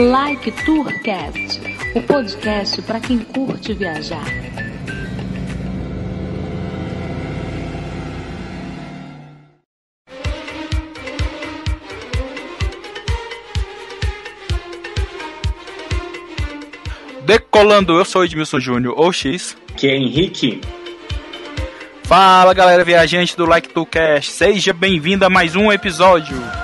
Like Tourcast, o podcast para quem curte viajar. Decolando, eu sou Edmilson Júnior, ou X. Que é Henrique. Fala galera viajante do Like to Cast, seja bem-vindo a mais um episódio.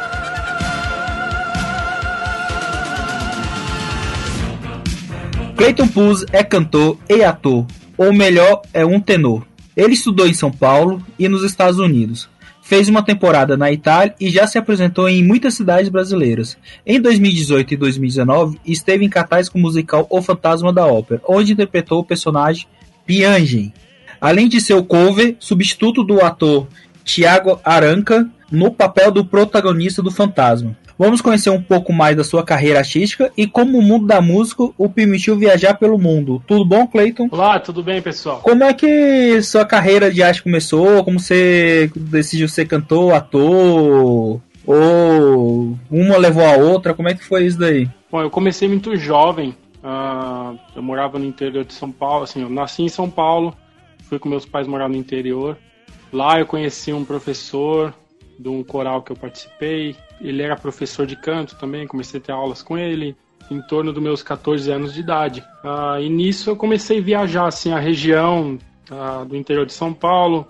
Clayton Puz é cantor e ator, ou melhor, é um tenor. Ele estudou em São Paulo e nos Estados Unidos. Fez uma temporada na Itália e já se apresentou em muitas cidades brasileiras. Em 2018 e 2019, esteve em cartaz com o musical O Fantasma da Ópera, onde interpretou o personagem Piangen. Além de ser o cover, substituto do ator Tiago Aranca no papel do protagonista do Fantasma. Vamos conhecer um pouco mais da sua carreira artística e como o mundo da música o permitiu viajar pelo mundo. Tudo bom, Clayton? Olá, tudo bem, pessoal? Como é que sua carreira de arte começou? Como você decidiu ser cantor, ator? Ou uma levou a outra? Como é que foi isso daí? Bom, eu comecei muito jovem. Uh, eu morava no interior de São Paulo, assim, eu nasci em São Paulo, fui com meus pais morar no interior. Lá eu conheci um professor de um coral que eu participei, ele era professor de canto também, comecei a ter aulas com ele em torno dos meus 14 anos de idade. Ah, e nisso eu comecei a viajar assim a região ah, do interior de São Paulo,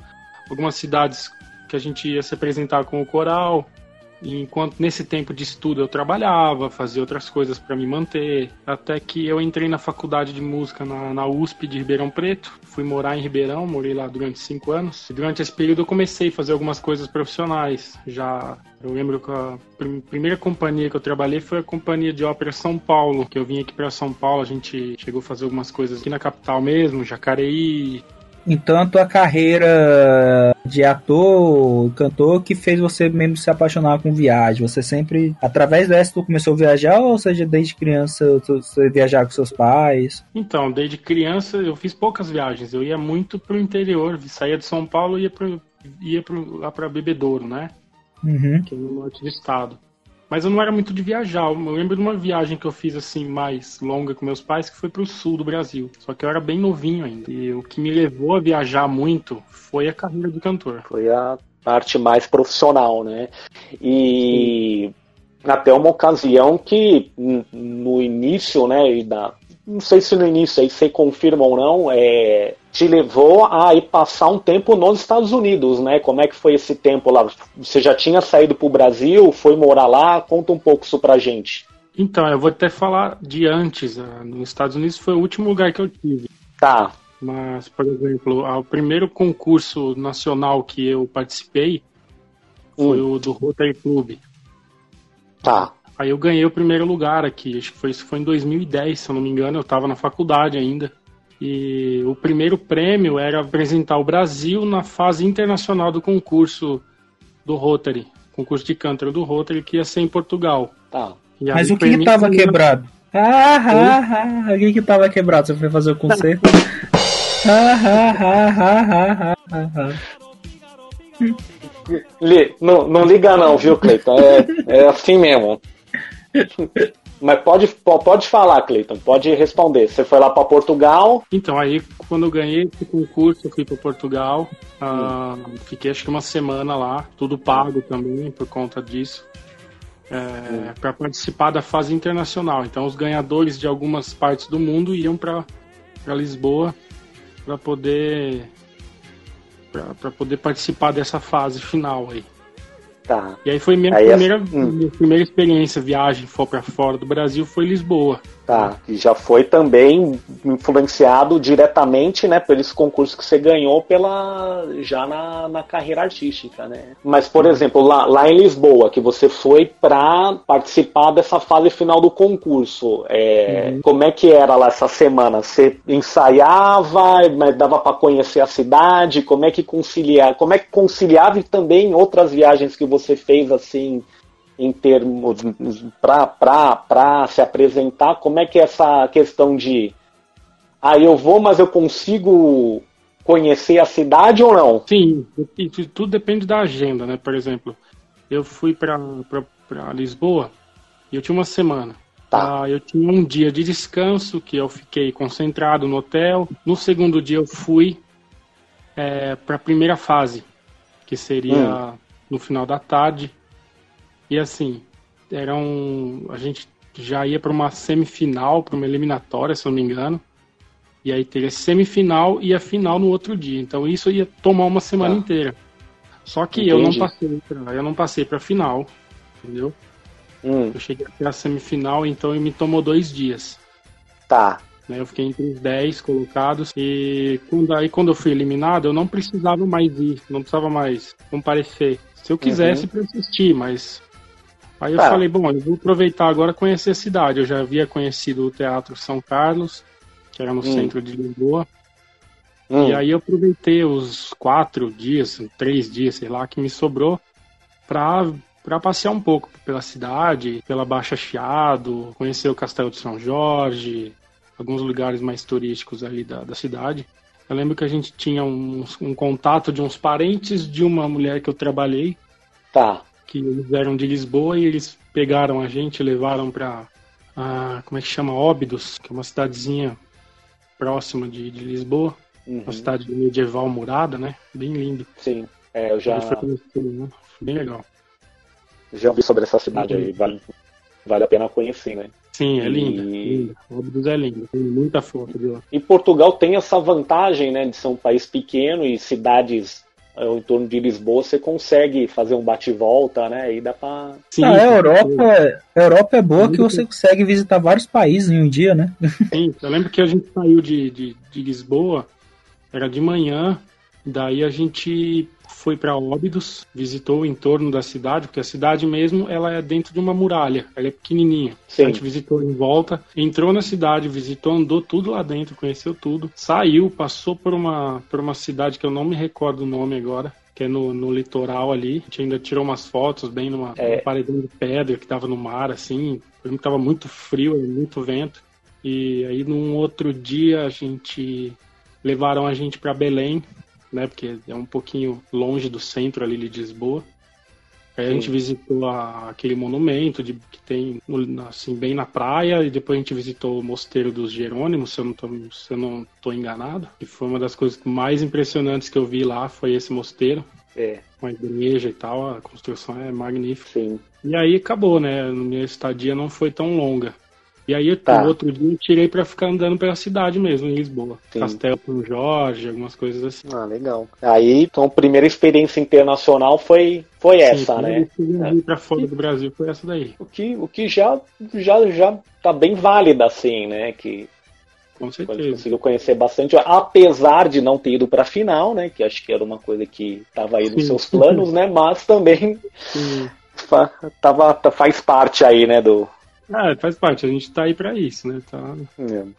algumas cidades que a gente ia se apresentar com o coral. E enquanto nesse tempo de estudo eu trabalhava, fazia outras coisas para me manter, até que eu entrei na faculdade de música na, na, USP de Ribeirão Preto. Fui morar em Ribeirão, morei lá durante cinco anos. E durante esse período eu comecei a fazer algumas coisas profissionais. Já eu lembro que a primeira companhia que eu trabalhei foi a companhia de ópera São Paulo, que eu vim aqui para São Paulo. A gente chegou a fazer algumas coisas aqui na capital mesmo, Jacareí, então a carreira de ator, cantor, que fez você mesmo se apaixonar com viagem? Você sempre, através dessa, tu começou a viajar ou seja, desde criança você viajar com seus pais? Então, desde criança eu fiz poucas viagens. Eu ia muito pro interior, saía de São Paulo e ia, pro, ia pro, lá pra Bebedouro, né? Uhum. Que é no norte do estado. Mas eu não era muito de viajar. Eu lembro de uma viagem que eu fiz assim mais longa com meus pais, que foi para o sul do Brasil. Só que eu era bem novinho ainda. E o que me levou a viajar muito foi a carreira do cantor. Foi a parte mais profissional, né? E Sim. até uma ocasião que no início, né, da, não sei se no início aí você confirma ou não, é, te levou a ir passar um tempo nos Estados Unidos, né? Como é que foi esse tempo lá? Você já tinha saído para o Brasil, foi morar lá? Conta um pouco isso pra gente. Então, eu vou até falar de antes. Né? Nos Estados Unidos foi o último lugar que eu tive. Tá. Mas, por exemplo, o primeiro concurso nacional que eu participei foi hum. o do Rotary Club. Tá. Aí eu ganhei o primeiro lugar aqui. Acho que foi, isso foi em 2010, se eu não me engano. Eu estava na faculdade ainda. E o primeiro prêmio era apresentar o Brasil na fase internacional do concurso do Rotary, concurso de cantor do Rotary, que ia ser em Portugal. Tá. Mas o que estava quebrado? Ah, ah, ah, o que que tava quebrado? Você foi fazer o concerto? ah, ah, ah, ah, ah, ah, ah. Não, não liga não, viu, Cleiton? É, é assim mesmo. Mas pode, pode falar, Cleiton, pode responder. Você foi lá para Portugal? Então, aí quando eu ganhei esse concurso, eu fui para Portugal. Uh, fiquei acho que uma semana lá, tudo pago também por conta disso. É, para participar da fase internacional. Então, os ganhadores de algumas partes do mundo iam para Lisboa para poder para poder participar dessa fase final aí. Tá. E aí foi minha, aí primeira, hum. minha primeira experiência, viagem para fora do Brasil, foi Lisboa. Tá, e já foi também influenciado diretamente, né, por esse concurso que você ganhou pela já na, na carreira artística, né? Mas, por exemplo, lá, lá em Lisboa, que você foi para participar dessa fase final do concurso, é, uhum. como é que era lá essa semana? Você ensaiava, mas dava para conhecer a cidade? Como é que conciliar? Como é que conciliava e também outras viagens que você fez assim? Em termos para se apresentar? Como é que é essa questão de ah, eu vou, mas eu consigo conhecer a cidade ou não? Sim, tudo depende da agenda, né? Por exemplo, eu fui para Lisboa e eu tinha uma semana. Tá. Ah, eu tinha um dia de descanso que eu fiquei concentrado no hotel. No segundo dia eu fui para a primeira fase, que seria no final da tarde. E assim, era um, a gente já ia para uma semifinal, para uma eliminatória, se eu não me engano. E aí teria semifinal e a final no outro dia. Então isso ia tomar uma semana Tá. inteira. Só que eu não Entendi. passei, pra, eu não passei para final, entendeu? Hum, Eu cheguei até a semifinal, então me tomou dois dias. tá. né? Eu fiquei entre os 10 colocados. E quando, aí, quando eu fui eliminado, eu não precisava mais ir, não precisava mais comparecer. Se eu quisesse, para assistir, mas. Aí eu Tá. falei, bom, eu vou aproveitar agora conhecer a cidade. Eu já havia conhecido o Teatro São Carlos, que era no centro de Lisboa. Hum, E aí eu aproveitei os quatro dias, três dias, sei lá, que me sobrou pra, pra passear um pouco pela cidade, pela Baixa Chiado, conhecer o Castelo de São Jorge, alguns lugares mais turísticos ali da, da cidade. Eu lembro que a gente tinha um, um contato de uns parentes de uma mulher que eu trabalhei, Tá. Que eles eram de Lisboa e eles pegaram a gente e levaram ah, como é que chama? Óbidos, que é uma cidadezinha próxima de, de Lisboa. Uhum, Uma cidade medieval murada, né? Bem lindo. Sim. É, eu já, foi né? Bem legal. já ouvi sobre essa cidade Uhum. aí. Vale, vale a pena conhecer, né? Sim, é E- linda. linda. Óbidos é lindo. Tem muita foto de lá. E Portugal tem essa vantagem, né, de ser um país pequeno e cidades ao em torno de Lisboa você consegue fazer um bate-volta, né? E dá pra. Sim, Ah, a sim, Europa, a Europa é boa que você consegue visitar vários países em um dia, né? Sim, eu lembro que a gente saiu de, de, de Lisboa, era de manhã, daí a gente foi para Óbidos, visitou o entorno da cidade, porque a cidade mesmo ela é dentro de uma muralha, ela é pequenininha. Sim. A gente visitou em volta, entrou na cidade, visitou, andou tudo lá dentro, conheceu tudo, saiu, passou por uma, por uma cidade que eu não me recordo o nome agora, que é no, no litoral ali. A gente ainda tirou umas fotos bem numa, É. paredão de pedra que tava no mar, assim. Tava muito frio, muito vento. E aí num outro dia a gente levaram a gente para Belém, né? Porque é um pouquinho longe do centro ali de Lisboa. Aí a gente visitou a- aquele monumento de, que tem no- assim bem na praia e depois a gente visitou o Mosteiro dos Jerônimos, se eu não tô, se eu não tô enganado. E foi uma das coisas mais impressionantes que eu vi lá foi esse mosteiro, É, com a igreja e tal. A construção é magnífica. sim. E aí acabou, né? Minha estadia não foi tão longa. E aí, Tá. no outro dia, eu tirei pra ficar andando pela cidade mesmo, em Lisboa. Sim. Castelo São Jorge, algumas coisas assim. Ah, legal. Aí, então, a primeira experiência internacional foi, foi essa, Sim, né? vim pra fora do Brasil foi essa daí, O que, o que já, já, já tá bem válida, assim, né? Que com certeza. conseguiu conhecer bastante, apesar de não ter ido pra final, né? Que acho que era uma coisa que estava aí nos Sim. seus planos, né? Mas também Sim. fa- tava, faz parte aí, né? Do. Ah, faz parte, a gente tá aí pra isso, né? Tá,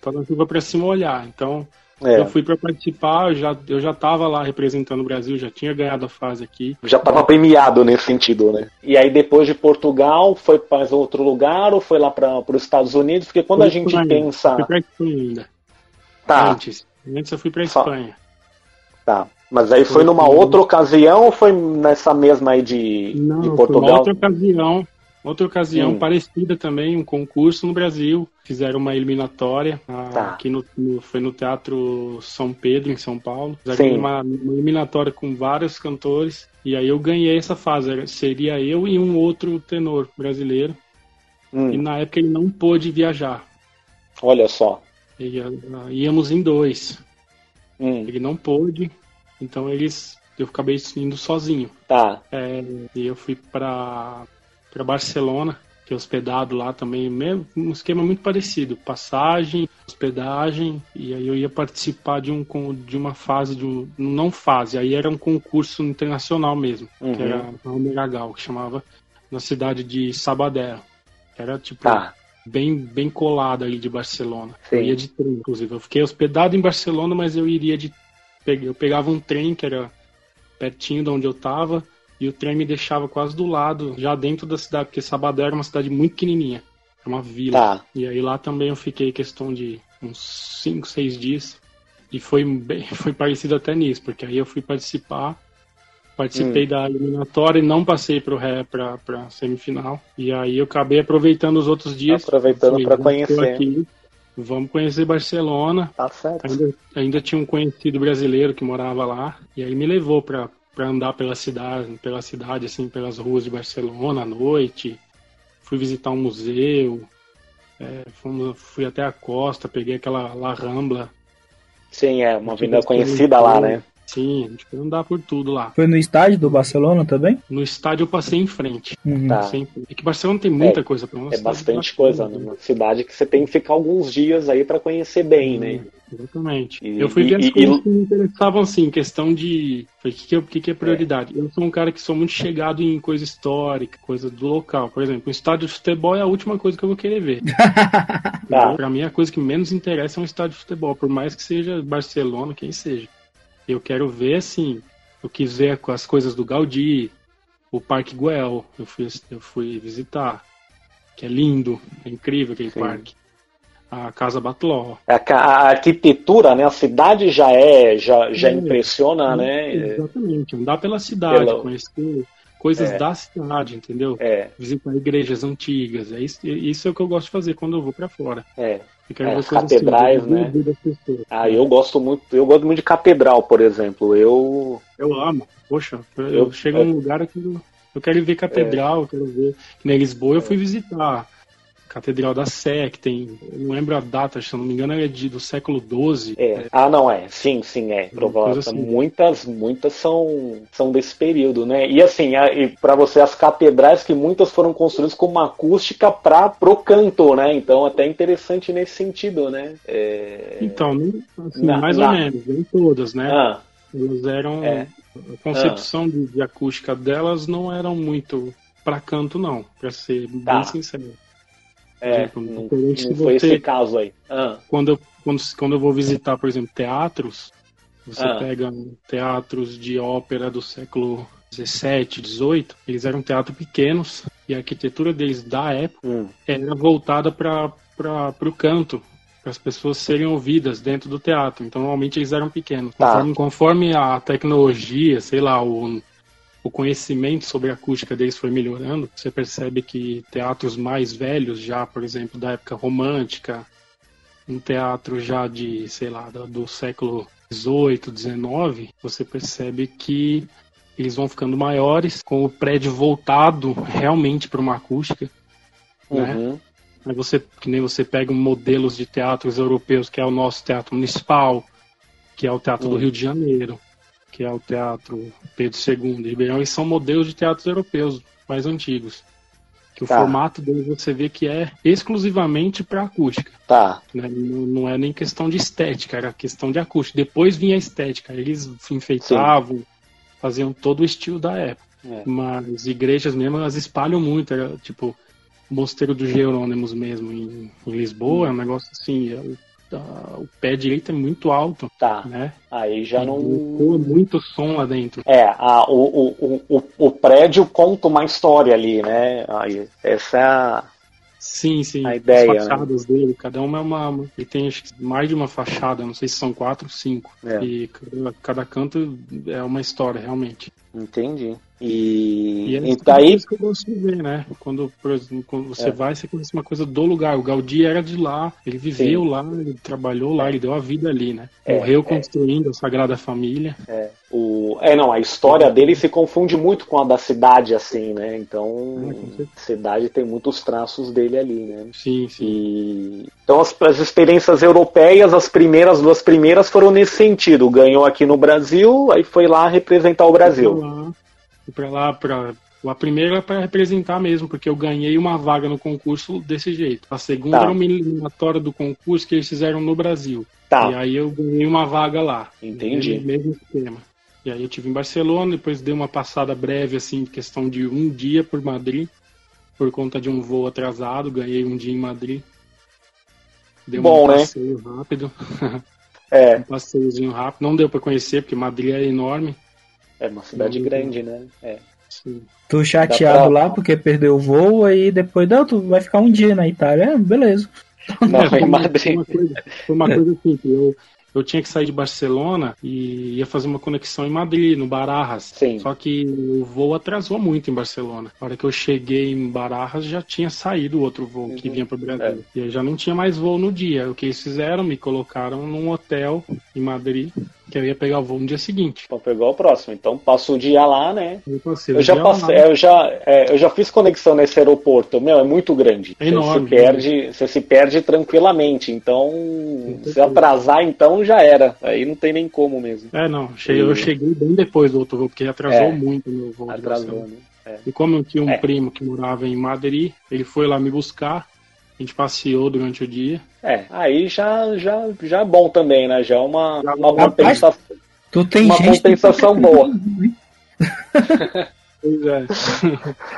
tá na chuva pra se molhar. Então, É, eu fui pra participar, eu já, eu já tava lá representando o Brasil, já tinha ganhado a fase aqui. já estava premiado nesse sentido, né? E aí depois de Portugal, foi para outro lugar ou foi lá para os Estados Unidos? Porque quando Fui a gente pensa, Fui pra Espanha ainda. tá, Antes. Antes eu fui pra Espanha. tá. Mas aí foi Foi numa outra ocasião ou foi nessa mesma aí de, Não, de foi uma Portugal? outra ocasião. Outra ocasião Hum. parecida também, um concurso no Brasil. Fizeram uma eliminatória ah, Tá. aqui no, no- foi no Teatro São Pedro, em São Paulo. Sim. Fizeram uma, uma eliminatória com vários cantores. E aí eu ganhei essa fase. Seria eu e um outro tenor brasileiro. Hum, E na época ele não pôde viajar. olha só. Ia- ah, íamos em dois. Hum, Ele não pôde, então eles. Eu acabei indo sozinho. tá. É, e eu fui para para Barcelona, que é hospedado lá também, mesmo um esquema muito parecido, passagem, hospedagem, e aí eu ia participar de um de uma fase de um não fase, aí era um concurso internacional mesmo, Uhum. que era na Almeragal, que chamava na cidade de Sabadell. que Era tipo Tá. bem bem colado ali de Barcelona. Sim. Eu ia de trem, inclusive. Eu fiquei hospedado em Barcelona, mas eu iria de eu pegava um trem que era pertinho de onde eu tava e o trem me deixava quase do lado, já dentro da cidade, porque Sabadell era uma cidade muito pequenininha, é uma vila. Tá. E aí lá também eu fiquei questão de uns 5, 6 dias. E foi bem, foi parecido até nisso, porque aí eu fui participar Participei Hum. da eliminatória e não passei para a semifinal. E aí eu acabei aproveitando os outros dias. Aproveitando tô conhecer. aqui, vamos conhecer Barcelona. Tá certo. Ainda, ainda tinha um conhecido brasileiro que morava lá. E aí me levou para andar pela cidade, pela cidade, assim, pelas ruas de Barcelona à noite. Fui visitar um museu. é, fomos- fui até a costa, peguei aquela La Rambla. Sim, é uma avenida conhecida lá, né? Sim, a gente foi andar por tudo lá. Foi no estádio do Barcelona também? No estádio eu passei em frente. Uhum. Tá. Sempre. É que Barcelona tem muita coisa pra nós. É bastante coisa, né? Uma cidade que você tem que ficar alguns dias aí pra conhecer bem, né? Exatamente. E- eu fui ver as coisas que me interessavam, assim, questão de. O que, que, é- que, que é prioridade? Eu sou um cara que sou muito chegado em coisa histórica, coisa do local. Por exemplo, um estádio de futebol é a última coisa que eu vou querer ver. Tá. Pra mim, a coisa que menos interessa é um estádio de futebol, por mais que seja Barcelona, quem seja. Eu quero ver, assim, eu quis ver as coisas do Gaudí, o Parque Güell, eu fui, eu fui visitar, que é lindo, é incrível aquele Sim. parque. A Casa Batló. A, ca- a arquitetura, né? A cidade já é, já, já É. impressiona, né? Exatamente, andar pela cidade, Pela- conhecer coisas É. da cidade, entendeu? É, Visitar igrejas antigas, é isso, isso é o que eu gosto de fazer quando eu vou pra fora. é. É, coisas catedrais, assim, eu né? pessoas. Ah, eu gosto muito, eu gosto muito de catedral, por exemplo. Eu Eu amo. Poxa, eu, Eu- chego num lugar que eu, eu quero ver catedral, eu quero ver. Em Lisboa eu fui visitar a Catedral da Sé, que tem. Não lembro a data, se eu não me engano, é de, do século XII. é. Ah, não é. Sim, sim, é. Provável. assim. Muitas, muitas são, são desse período, né? E assim, para você as catedrais que muitas foram construídas com uma acústica para pro canto, né? Então até interessante nesse sentido, né? É... Então, assim, Na- mais na- ou menos, nem todas, né? Ah, Elas eram. É. A concepção de, de acústica delas não eram muito pra canto, não, pra ser Tá. bem sincero. É. exemplo, Não, diferente não de foi você- esse caso aí. Ah, quando eu, quando, quando eu vou visitar, por exemplo, teatros, você Ah. pega teatros de ópera do século 17, 18, eles eram teatros pequenos e a arquitetura deles da época hum, era voltada para o canto, para as pessoas serem ouvidas dentro do teatro. Então, normalmente eles eram pequenos. Tá. Conforme, conforme a tecnologia, sei lá, o, o conhecimento sobre a acústica deles foi melhorando, você percebe que teatros mais velhos, já, por exemplo, da época romântica, um teatro já de, sei lá, do, do século 18, 19, você percebe que eles vão ficando maiores, com o prédio voltado realmente para uma acústica. Né? uhum, Aí você, que nem você pega modelos de teatros europeus, que é o nosso teatro municipal, que é o teatro do Hum. Rio de Janeiro, que é o teatro Pedro II de Ribeirão, e são modelos de teatros europeus mais antigos. Que o Tá. formato deles você vê que é exclusivamente para acústica. Tá. Né? Não, não é nem questão de estética, era questão de acústica. Depois vinha a estética, eles enfeitavam, faziam todo o estilo da época. É. Mas igrejas mesmo, elas espalham muito, era, tipo, o Mosteiro dos Jerônimos mesmo, em, em Lisboa, é um negócio assim, é o, pé direito é muito alto, Tá. né? Aí já não. Ecoa muito som lá dentro. É, a, o, o, o, o prédio conta uma história ali, né? Aí, essa é a. Sim, sim. A ideia, né? As fachadas dele, cada uma é uma. uma- Ele tem acho que mais de uma fachada, não sei se são quatro ou cinco. É. E cada, cada canto é uma história, realmente. Entendi. E, E é e isso daí. que eu gosto de ver, né? Quando, exemplo, quando você É. vai, você conhece uma coisa do lugar. O Gaudí era de lá, ele viveu lá, ele trabalhou lá, ele deu a vida ali, né? É, Morreu é. construindo a Sagrada Família. É, o, é, não, a história dele se confunde muito com a da cidade, assim, né? É, Então, certeza. a cidade tem muitos traços dele ali, né? Sim, sim. E, então, as, as experiências europeias, as primeiras, duas primeiras foram nesse sentido. Ganhou aqui no Brasil, aí foi lá representar o Brasil. Fui pra lá, pra. A primeira é para representar mesmo, porque eu ganhei uma vaga no concurso desse jeito. A segunda Tá. era uma eliminatória do concurso que eles fizeram no Brasil. E Tá, aí eu ganhei uma vaga lá. Entendi. Mesmo, esquema. E aí eu tive em Barcelona, depois dei uma passada breve, assim, questão de um dia por Madrid, por conta de um voo atrasado, ganhei um dia em Madrid. Dei Bom, um né? passeio rápido, é, um passeiozinho rápido. Não deu para conhecer, porque Madrid é enorme. É uma cidade Não, grande, né? É. Sim. Tô chateado pra- lá porque perdeu o voo, aí depois, não, tu vai ficar um dia na Itália. É, beleza. Não, É, foi uma-. Foi uma coisa, foi uma coisa assim, que eu, eu tinha que sair de Barcelona e ia fazer uma conexão em Madrid, no Barajas. Sim. Só que o voo atrasou muito em Barcelona. Na hora que eu cheguei em Barajas, já tinha saído outro voo que Uhum. vinha para o Brasil. É. E aí já não tinha mais voo no dia. O que eles fizeram? Me colocaram num hotel em Madrid, que eu ia pegar o voo no dia seguinte. Então pegou o próximo. Então passa o dia lá, né? Eu, passei o Eu já lá. passei, eu já, é, eu já fiz conexão nesse aeroporto. Meu, é muito grande. É enorme, Você se perde, você se perde tranquilamente. Então, se atrasar, então já era. Aí não tem nem como mesmo. É, não. Cheguei, eu cheguei bem depois do outro voo, porque atrasou É. muito o meu voo. Atrasou, né? E como eu tinha um É. primo que morava em Madrid, ele foi lá me buscar. A gente passeou durante o dia. É, aí já, já, já é bom também, né? Já é uma, Já uma, é compensação, Tu tem uma gente. compensação boa. Pois é.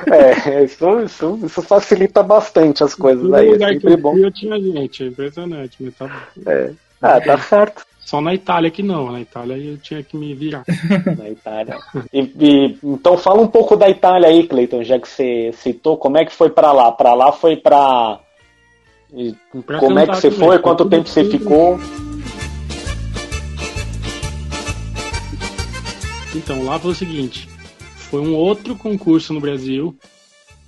É, isso, isso, isso facilita bastante as coisas aí. É lugar que sempre eu bom. eu tinha gente. É impressionante. Mas tá bom. É. Ah, tá certo. Só na Itália que não. Na Itália eu tinha que me virar. Na Itália. E, e- então fala um pouco da Itália aí, Cleiton, já que você citou, como é que foi pra lá? Pra lá foi pra. E Pra como é que você também. foi? Quanto tempo você tudo- ficou? Então, lá foi o seguinte. Foi um outro concurso no Brasil.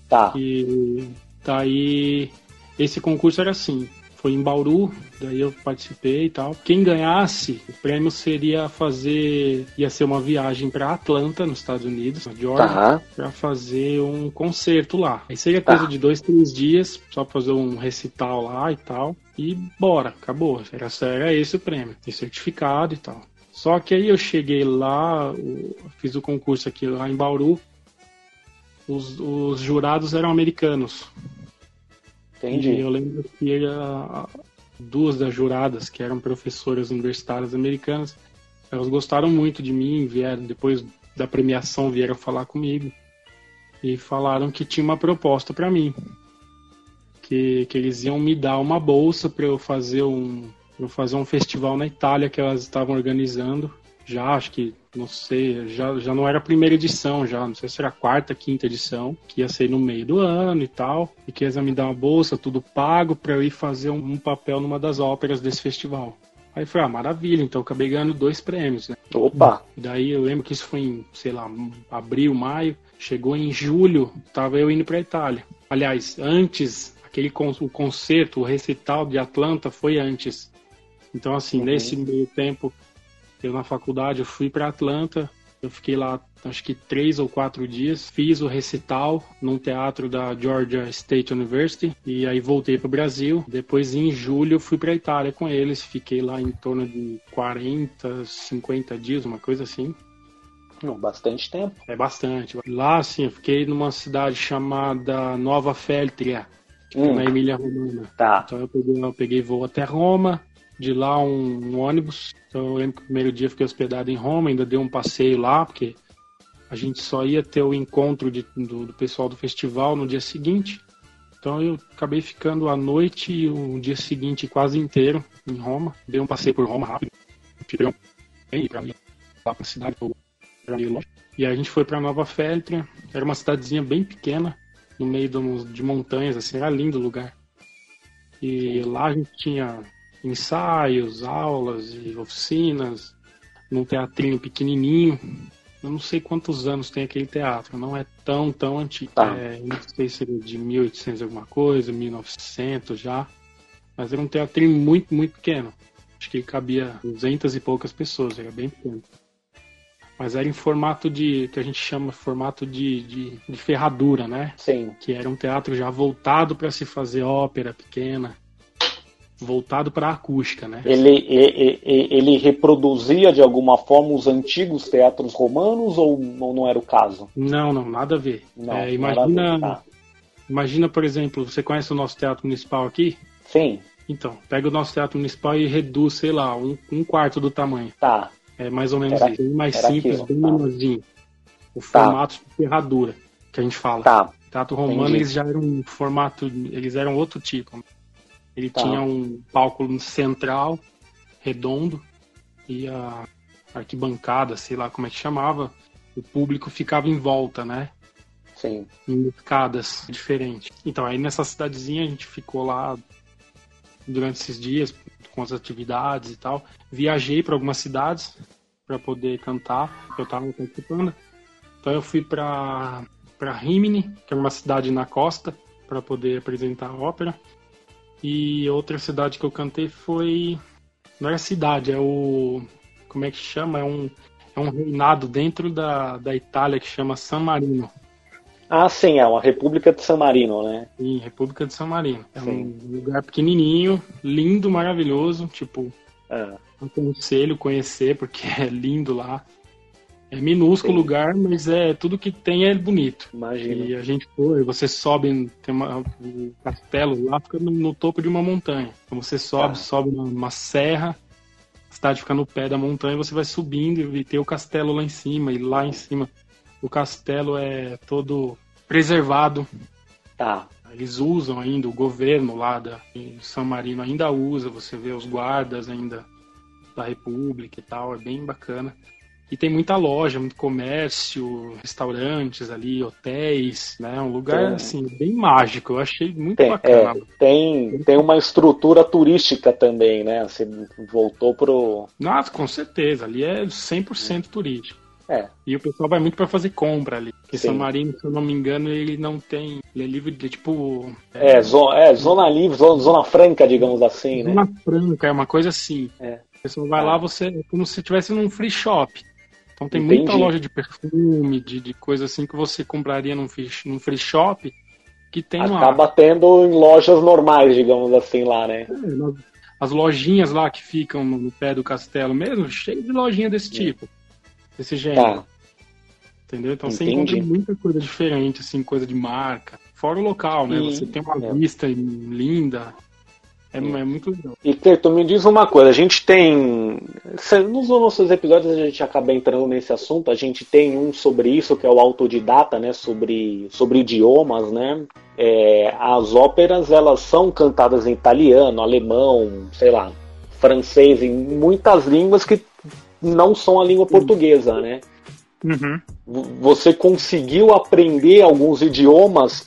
Tá. E daí esse concurso era assim, foi em Bauru, daí eu participei e tal. Quem ganhasse, o prêmio seria fazer, ia ser uma viagem para Atlanta, nos Estados Unidos, na Georgia, Tá. para fazer um concerto lá. Aí seria coisa Tá. de dois, três dias, só pra fazer um recital lá e tal. E bora, acabou. Era, era esse o prêmio, e certificado e tal. Só que aí eu cheguei lá, fiz o concurso aqui lá em Bauru. Os, os jurados eram americanos. E Entendi. eu lembro que duas das juradas, que eram professoras universitárias americanas, elas gostaram muito de mim, vieram depois da premiação vieram falar comigo e falaram que tinha uma proposta para mim, que, que eles iam me dar uma bolsa para eu fazer um eu fazer um festival na Itália que elas estavam organizando. Já acho que não sei, já, já não era a primeira edição, já não sei se era a quarta, quinta edição, que ia ser no meio do ano e tal, e que iam me dar uma bolsa, tudo pago, para eu ir fazer um, um papel numa das óperas desse festival. Aí foi, ah, maravilha, então eu acabei ganhando dois prêmios, né? Opa. Daí eu lembro que isso foi em, sei lá, abril, maio. Chegou em julho, tava eu indo pra Itália. Aliás, antes, aquele con o concerto, o recital de Atlanta foi antes. Então, assim, Uhum. nesse meio tempo, eu na faculdade, eu fui pra Atlanta. Eu fiquei lá, acho que três ou quatro dias. Fiz o recital num teatro da Georgia State University. E aí voltei pro Brasil. Depois, em julho, fui pra Itália com eles. Fiquei lá em torno de 40, 50 dias, uma coisa assim. Não, bastante tempo. É bastante. Lá, assim, eu fiquei numa cidade chamada Nova Feltria, Hum, na Emília Romana. tá. Então eu peguei, eu peguei voo até Roma, de lá um, um ônibus. Então eu lembro que o primeiro dia fiquei hospedado em Roma, ainda dei um passeio lá, porque a gente só ia ter o encontro de- do, do pessoal do festival no dia seguinte. Então eu acabei ficando a noite e o dia seguinte quase inteiro em Roma. Dei um passeio por Roma rápido. Tirei um pra ir lá pra cidade, pra longe. E a gente foi pra Nova Feltria. Era uma cidadezinha bem pequena, no meio de, de montanhas, assim, era lindo o lugar. E lá a gente tinha ensaios, aulas e oficinas, num teatrinho pequenininho. Eu não sei quantos anos tem aquele teatro, não é tão, tão antigo. Tá. É, não sei se é de 1800 alguma coisa, 1900 já. Mas era um teatrinho muito, muito pequeno. Acho que cabia 200 e poucas pessoas, era bem pequeno. Mas era em formato de, que a gente chama formato de, de, de ferradura, né? Sim. que era um teatro já voltado para se fazer ópera pequena, voltado para acústica, né? Ele, e- e- ele reproduzia de alguma forma os antigos teatros romanos ou, não era o caso? Não, não, nada a ver. Não, É, nada a ver, imagina, tá. imagina, por exemplo, você conhece o nosso teatro municipal aqui? Sim, Então, pega o nosso teatro municipal e reduz, sei lá, um, um quarto do tamanho. tá. É mais ou menos Era- isso. Bem mais simples, aquilo, bem tá. menorzinho. O Tá. formato de ferradura que a gente fala. Tá. Teatro romano, Entendi. eles já eram um formato, eles eram outro tipo. Ele Tá. tinha um palco central, redondo, e a arquibancada, sei lá como é que chamava, o público ficava em volta, né? Sim. Em escadas diferentes. Então, aí nessa cidadezinha a gente ficou lá durante esses dias com as atividades e tal. Viajei para algumas cidades para poder cantar, eu estava participando. Então eu fui para para Rimini, que é uma cidade na costa, para poder apresentar a ópera. E outra cidade que eu cantei foi não é cidade, é o como é que chama? É um é um reinado dentro da, da Itália que chama San Marino. Ah, sim, é uma República de San Marino, né? Sim, República de San Marino. É sim. um lugar pequenininho, lindo, maravilhoso. Tipo, é. aconselho conhecer porque é lindo lá. É minúsculo o lugar, mas é tudo que tem é bonito. Imagina. E a gente foi, você sobe, tem uma, o castelo lá fica no, no, topo de uma montanha. Então você sobe, ah. sobe numa serra, a cidade fica no pé da montanha, você vai subindo e tem o castelo lá em cima, e lá em cima o castelo é todo preservado. Tá. Eles usam ainda, o governo lá da São Marino ainda usa, você vê os guardas ainda da República e tal, é bem bacana. E tem muita loja, muito comércio, restaurantes ali, hotéis, né? Um lugar, tem, assim, bem mágico. Eu achei muito tem, bacana. É, tem, tem uma estrutura turística também, né? Você voltou pro... Nossa, com certeza. Ali é 100% turístico. É. E o pessoal vai muito para fazer compra ali. Porque Sim. São Marino, se eu não me engano, ele não tem. Ele é livre de tipo. É, é, zona, é zona livre, zona, zona, franca, digamos assim, zona né? Zona franca, é uma coisa assim. É. A pessoa vai é. lá, você. É como se estivesse num free shop. Então tem Entendi. muita loja de perfume, de, de coisa assim que você compraria num free, num free shop. Que tem Acaba lá. tendo em lojas normais, digamos assim, lá, né? É, as lojinhas lá que ficam no pé do castelo mesmo, cheio de lojinha desse é. tipo desse gênero. Tá. Entendeu? Então Entendi. você encontra muita coisa diferente, assim, coisa de marca. Fora o local, né? Você tem uma é. vista linda. É, é, muito legal. E Cleiton, me diz uma coisa, a gente tem. Nos nossos episódios a gente acaba entrando nesse assunto, a gente tem um sobre isso, que é o autodidata, né? Sobre, sobre idiomas, né? É, as óperas elas são cantadas em italiano, alemão, sei lá, francês, em muitas línguas que não são a língua portuguesa, né? Uhum. Você conseguiu aprender alguns idiomas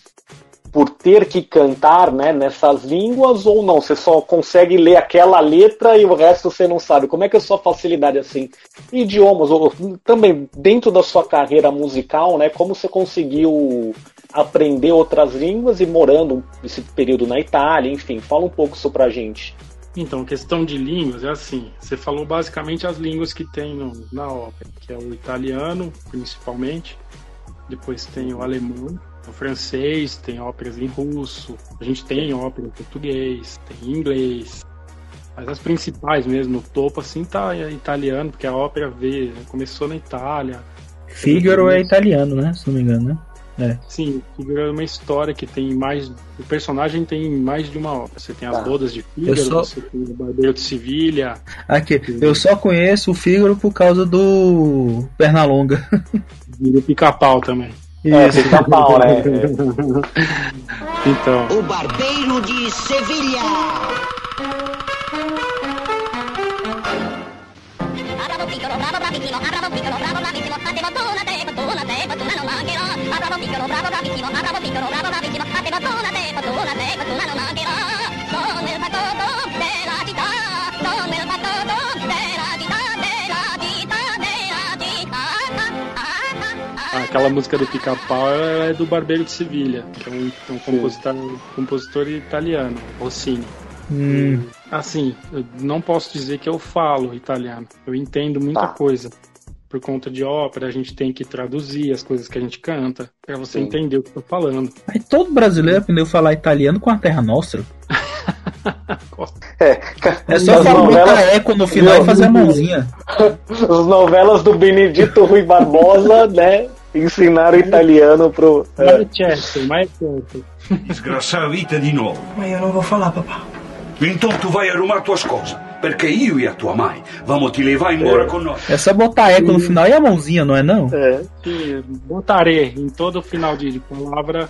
por ter que cantar né, nessas línguas ou não? Você só consegue ler aquela letra e o resto você não sabe. Como é que é a sua facilidade assim? Idiomas, ou também dentro da sua carreira musical, né? Como você conseguiu aprender outras línguas e morando esse período na Itália, enfim, fala um pouco isso pra gente. Então, questão de línguas é assim. Você falou basicamente as línguas que tem no, na ópera, que é o italiano, principalmente. Depois tem o alemão, o francês, tem óperas em russo. A gente tem ópera em português, tem em inglês. Mas as principais mesmo, no topo assim tá italiano, porque a ópera veio, começou na Itália. Figaro é italiano, né? Se não me engano, né? É. Sim, Fígaro é uma história que tem mais. O personagem tem mais de uma obra. Você tem as tá. bodas de Fígaro, só... você tem o Barbeiro de Sevilha. Aqui, eu só conheço o Fígaro por causa do Pernalonga. E do pica-pau também. É, pica-pau, né? então. O Barbeiro de Sevilha. Aquela música do Pica-Pau é do Barbeiro de Sevilha, que é um, é um compositor, compositor italiano, Rossini. Hum. Assim, eu não posso dizer que eu falo italiano. Eu entendo muita tá. coisa. Por conta de ópera, a gente tem que traduzir as coisas que a gente canta, para você Sim. entender o que eu tô falando. Aí todo brasileiro aprendeu a falar italiano com a Terra Nostra. é, é só falar novelas... eco no final Meu, e fazer a mãozinha. As novelas do Benedito Rui Barbosa, né? Ensinaram italiano pro. É. Mais certo, mais certo. Sgrassare a vita di nuovo. Ma io non vou falar, papà. Então tu vai arrumar tuas coisas. Porque eu e a tua mãe vamos te levar embora é. com nós. É só botar eco no final e a mãozinha, não é não? É. Sim, botarei em todo final de palavra.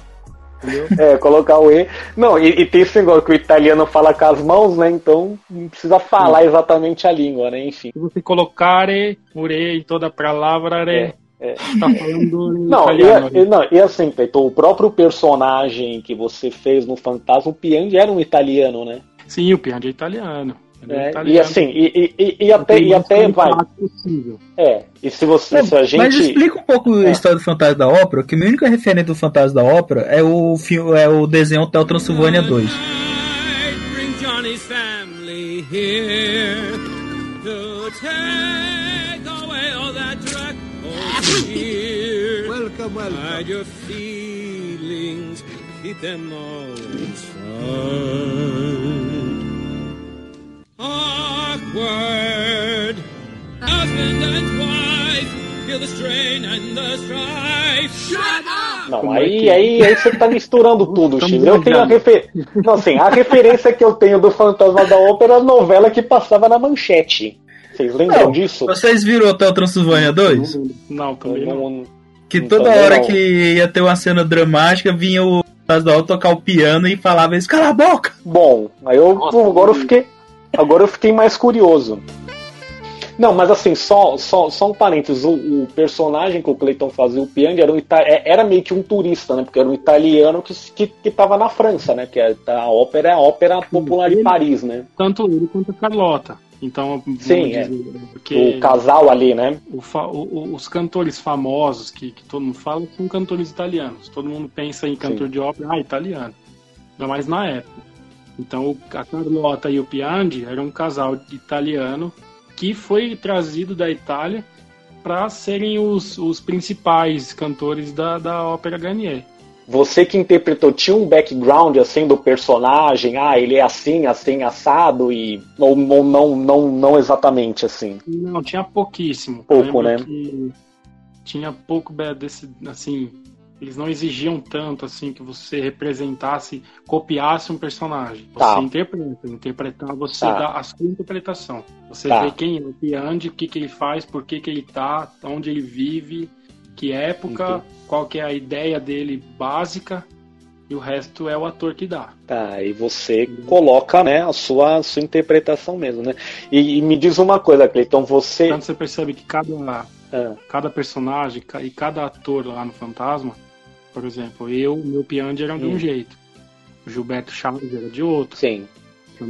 Entendeu? É, colocar o E. Não, e, e, tem esse negócio que o italiano fala com as mãos, né? Então não precisa falar exatamente a língua, né? Enfim. Se você colocar o E em toda palavra, é. É. Tá falando não, e, e, não, e assim, Peito, o próprio personagem que você fez no Fantasma, o Piangi era um italiano, né? Sim, o Piandi é italiano. É É, italiano. e assim, e, e, e, e até, e até vai. É, e se você, se a gente. Mas explica um pouco a É. história do Fantasma da Ópera, que a minha única referência do Fantasma da Ópera é o, filme, é o desenho Hotel Transilvânia 2. Bring Johnny's family here to fear. Welcome, welcome. Hide your feelings, keep them all inside. Awkward. Husband and wife feel the strain and the strife. Shut up! Não, Como é aí, que- aí, aí você tá misturando tudo, Estamos Chile. Eu tenho a viajando. refer... Não, assim, a referência que eu tenho do Fantasma da Ópera é a novela que passava na manchete. Vocês lembram Não, disso? Vocês viram Hotel Transilvânia 2? Não, também não. Não- Que Não, toda também hora não. que ia ter uma cena dramática, vinha o Ópera tocar o piano e falava isso, cala a boca! Bom, aí eu Nossa, agora eu que- fiquei. Agora eu fiquei mais curioso. Não, mas assim, só, só, só um parênteses, o, o personagem que o Clayton fazia, o Piang, era, um, ita- é- era meio que um turista, né? Porque era um italiano que, que, que tava na França, né? Que a, a ópera é a ópera popular de Paris, né? Tanto ele quanto a Carlota. Então, Sim, é. dizer, porque O casal ali, né? o o- os cantores famosos que, que todo mundo fala são cantores italianos. Todo mundo pensa em cantor Sim. de ópera, ah, italiano. Ainda mais na época. Então, a Carlota e o Piandi eram um casal italiano que foi trazido da Itália para serem os, os principais cantores da, da ópera Garnier. Você que interpretou, tinha um background assim do personagem, ah, ele é assim, assim, assado, e. Ou, ou não, não, não exatamente assim. Não, tinha pouquíssimo. Pouco, né? que tinha pouco desse, assim, eles não exigiam tanto assim que você representasse, copiasse um personagem. Você Tá. interpreta, interpretar, você Tá. dá a sua interpretação. Você Tá. vê quem é o Piandi, o que, que ele faz, por que, que ele tá, onde ele vive, que época, qual que é a ideia dele básica, e o resto é o ator que dá. Tá, e você coloca, né, a sua, a sua interpretação mesmo, né? E, e me diz uma coisa, Cleiton, você. Tanto você percebe que cada Ah, cada personagem e cada ator lá no Fantasma, por exemplo, eu, meu Piandi era de Hum. um jeito, o Gilberto Chaves era de outro. sim,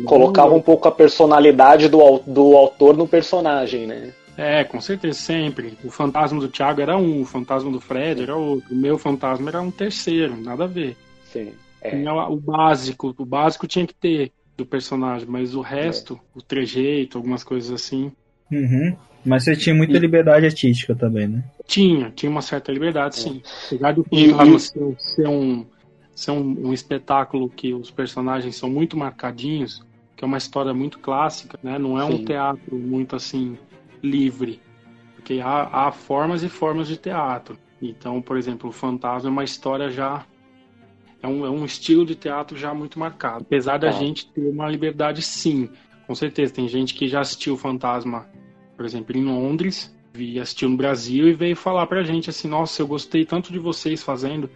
colocava um pouco a personalidade do, do autor no personagem, né? É, com certeza, sempre. O fantasma do Thiago era um, o fantasma do Fred era outro, o meu fantasma era um terceiro, nada a ver. Sim. É. Tinha o básico, o básico tinha que ter do personagem, mas o resto, o trejeito, algumas coisas assim, Uhum. Mas você tinha muita E- liberdade artística também, né? Tinha, tinha uma certa liberdade, sim. Apesar do E- Fantasma e- ser, ser um, ser um, um espetáculo que os personagens são muito marcadinhos, que é uma história muito clássica, né? Não é um Sim. teatro muito assim livre, porque há, há formas e formas de teatro. Então, por exemplo, o Fantasma é uma história já é um, é um estilo de teatro já muito marcado. Apesar da Tá. gente ter uma liberdade, sim, com certeza. Tem gente que já assistiu o Fantasma, por exemplo, em Londres, vi assistiu no Brasil e veio falar pra gente assim: Nossa, eu gostei tanto de vocês fazendo.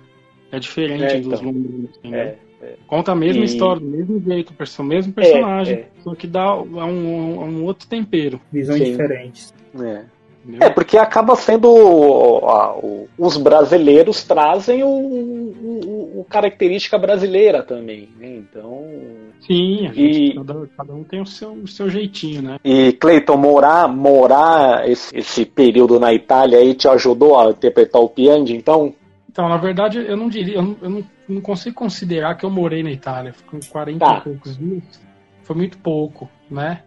É diferente É, dos então. londrinos, entendeu? É, Conta a mesma E- história, do mesmo jeito, o mesmo personagem, é. só que dá um, um- um outro tempero. Visões Sim. diferentes. é. É, porque acaba sendo. os brasileiros trazem o, o- o- característica brasileira também, né? Então. Sim, a E- gente, cada, cada um tem o seu, o seu jeitinho, né? E Cleiton, morar, morar esse, esse período na Itália aí te ajudou a interpretar o Piandi, então? Então, na verdade, eu não diria, eu não, eu não, não consigo considerar que eu morei na Itália. Fiquei 40 Tá. e poucos dias. Foi muito pouco, né?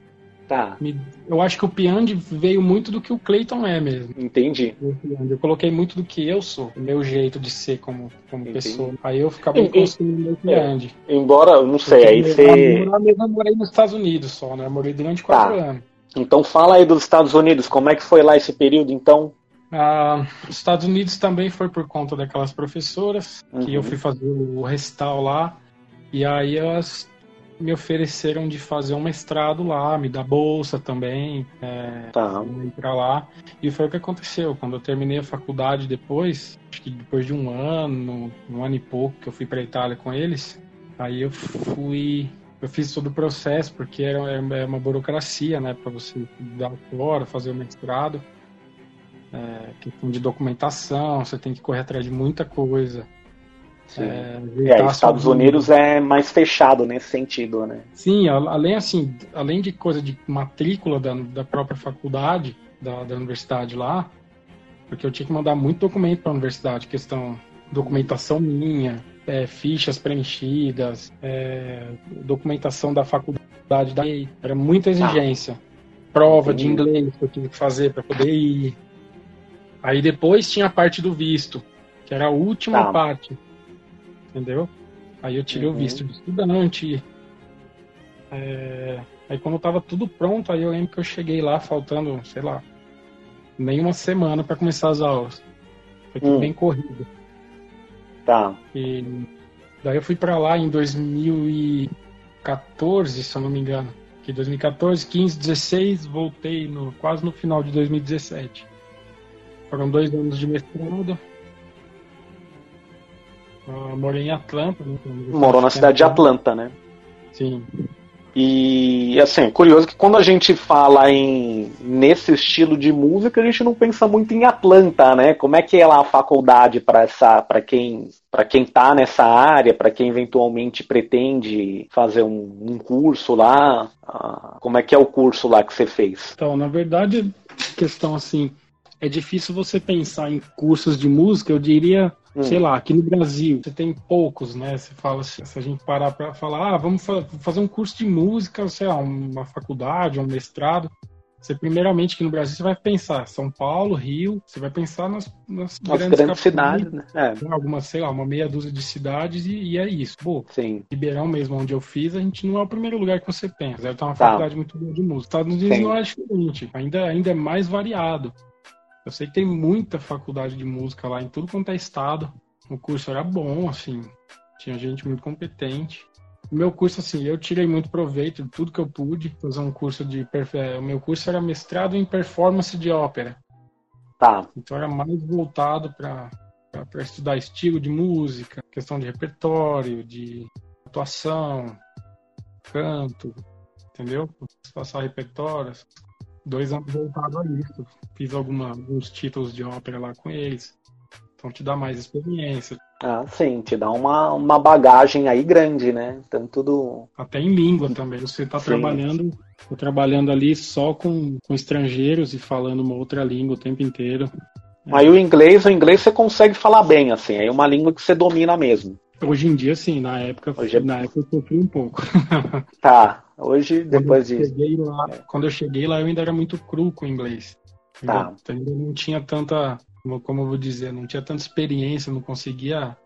Tá, Me- eu acho que o Piandi veio muito do que o Clayton é mesmo. entendi. Eu coloquei muito do que eu sou, o meu jeito de ser como, como Entendi. pessoa. Aí eu acabei E- construindo o Piandi. Embora, eu não sei, aí você. Eu, eu, eu morei nos Estados Unidos só, né? Eu morei durante quatro Tá. anos. Então fala aí dos Estados Unidos, como é que foi lá esse período, então? Ah, os Estados Unidos também foi por conta daquelas professoras que Uhum. eu fui fazer o recital lá e aí elas me ofereceram de fazer um mestrado lá, me dar bolsa também, é, Tá. entrar lá. E foi o que aconteceu. Quando eu terminei a faculdade depois, acho que depois de um ano, um ano e pouco que eu fui para Itália com eles, aí eu fui. Eu fiz todo o processo, porque era, é uma burocracia, né, para você dar fora, fazer o mestrado. É, questão de documentação, você tem que correr atrás de muita coisa. É, É, Estados. Unidos é mais fechado nesse sentido, né? Sim, além assim, além de coisa de matrícula da, da própria faculdade, da, da universidade lá, porque eu tinha que mandar muito documento para a universidade, questão documentação minha, é, fichas preenchidas, é, documentação da faculdade, da, era muita exigência, prova de inglês que eu tive que fazer para poder ir. Aí depois tinha a parte do visto, que era a última Tá. parte, entendeu? Aí eu tirei Uhum. o visto de estudante, é, Aí quando tava tudo pronto, aí eu lembro que eu cheguei lá faltando, sei lá, nem uma semana para começar as aulas. Foi tudo Hum. bem corrido. Tá. E daí eu fui para lá em 2014, se eu não me engano. Que 2014, 15, 16, voltei no, quase no final de 2017. Foram dois anos de mestrado. Ah, morei em Atlanta. né, Morou na cidade de Atlanta, né? Sim. E assim, é curioso que quando a gente fala em nesse estilo de música, a gente não pensa muito em Atlanta, né? Como é que é lá a faculdade para essa para quem para quem tá nessa área, para quem eventualmente pretende fazer um, um curso lá? Ah, como é que é o curso lá que você fez? Então, na verdade, questão assim, é difícil você pensar em cursos de música, eu diria, Hum. sei lá, aqui no Brasil, você tem poucos, né? Você fala assim, se a gente parar para falar, ah, vamos fa- fazer um curso de música, sei lá, uma faculdade, um mestrado. Você, primeiramente, aqui no Brasil, você vai pensar São Paulo, Rio, você vai pensar nas, nas As grandes, grandes cidades, né? É, tem algumas, sei lá, uma meia dúzia de cidades e, e é isso. Pô, sim. Ribeirão mesmo, onde eu fiz, a gente não é o primeiro lugar que você pensa. Deve ter uma Tá. faculdade muito boa de música. Estados Unidos Sim. não é diferente. Ainda, ainda é mais variado. Eu sei que tem muita faculdade de música lá em tudo quanto é estado. O curso era bom, assim. Tinha gente muito competente. O meu curso, assim, eu tirei muito proveito de tudo que eu pude. Fazer um curso de... eh, O meu curso era mestrado em performance de ópera. Tá. Então era mais voltado para estudar estilo de música, questão de repertório, de atuação, canto, entendeu? Passar repertórios. Dois anos voltado a isso. Fiz alguma, alguns títulos de ópera lá com eles. Então te dá mais experiência. Ah, sim, te dá uma, uma bagagem aí grande, né? Tanto do. Até em língua também. Você está trabalhando, trabalhando ali só com, com estrangeiros e falando uma outra língua o tempo inteiro. Aí o inglês, o inglês você consegue falar bem, assim, é uma língua que você domina mesmo. Hoje em dia, sim, na época, Hoje é- na época eu sofri um pouco. Tá, hoje, depois quando eu disso. cheguei lá, quando eu cheguei lá, eu ainda era muito cru com o inglês. Tá. Então, ainda não tinha tanta, como- eu vou dizer, não tinha tanta experiência, não conseguia,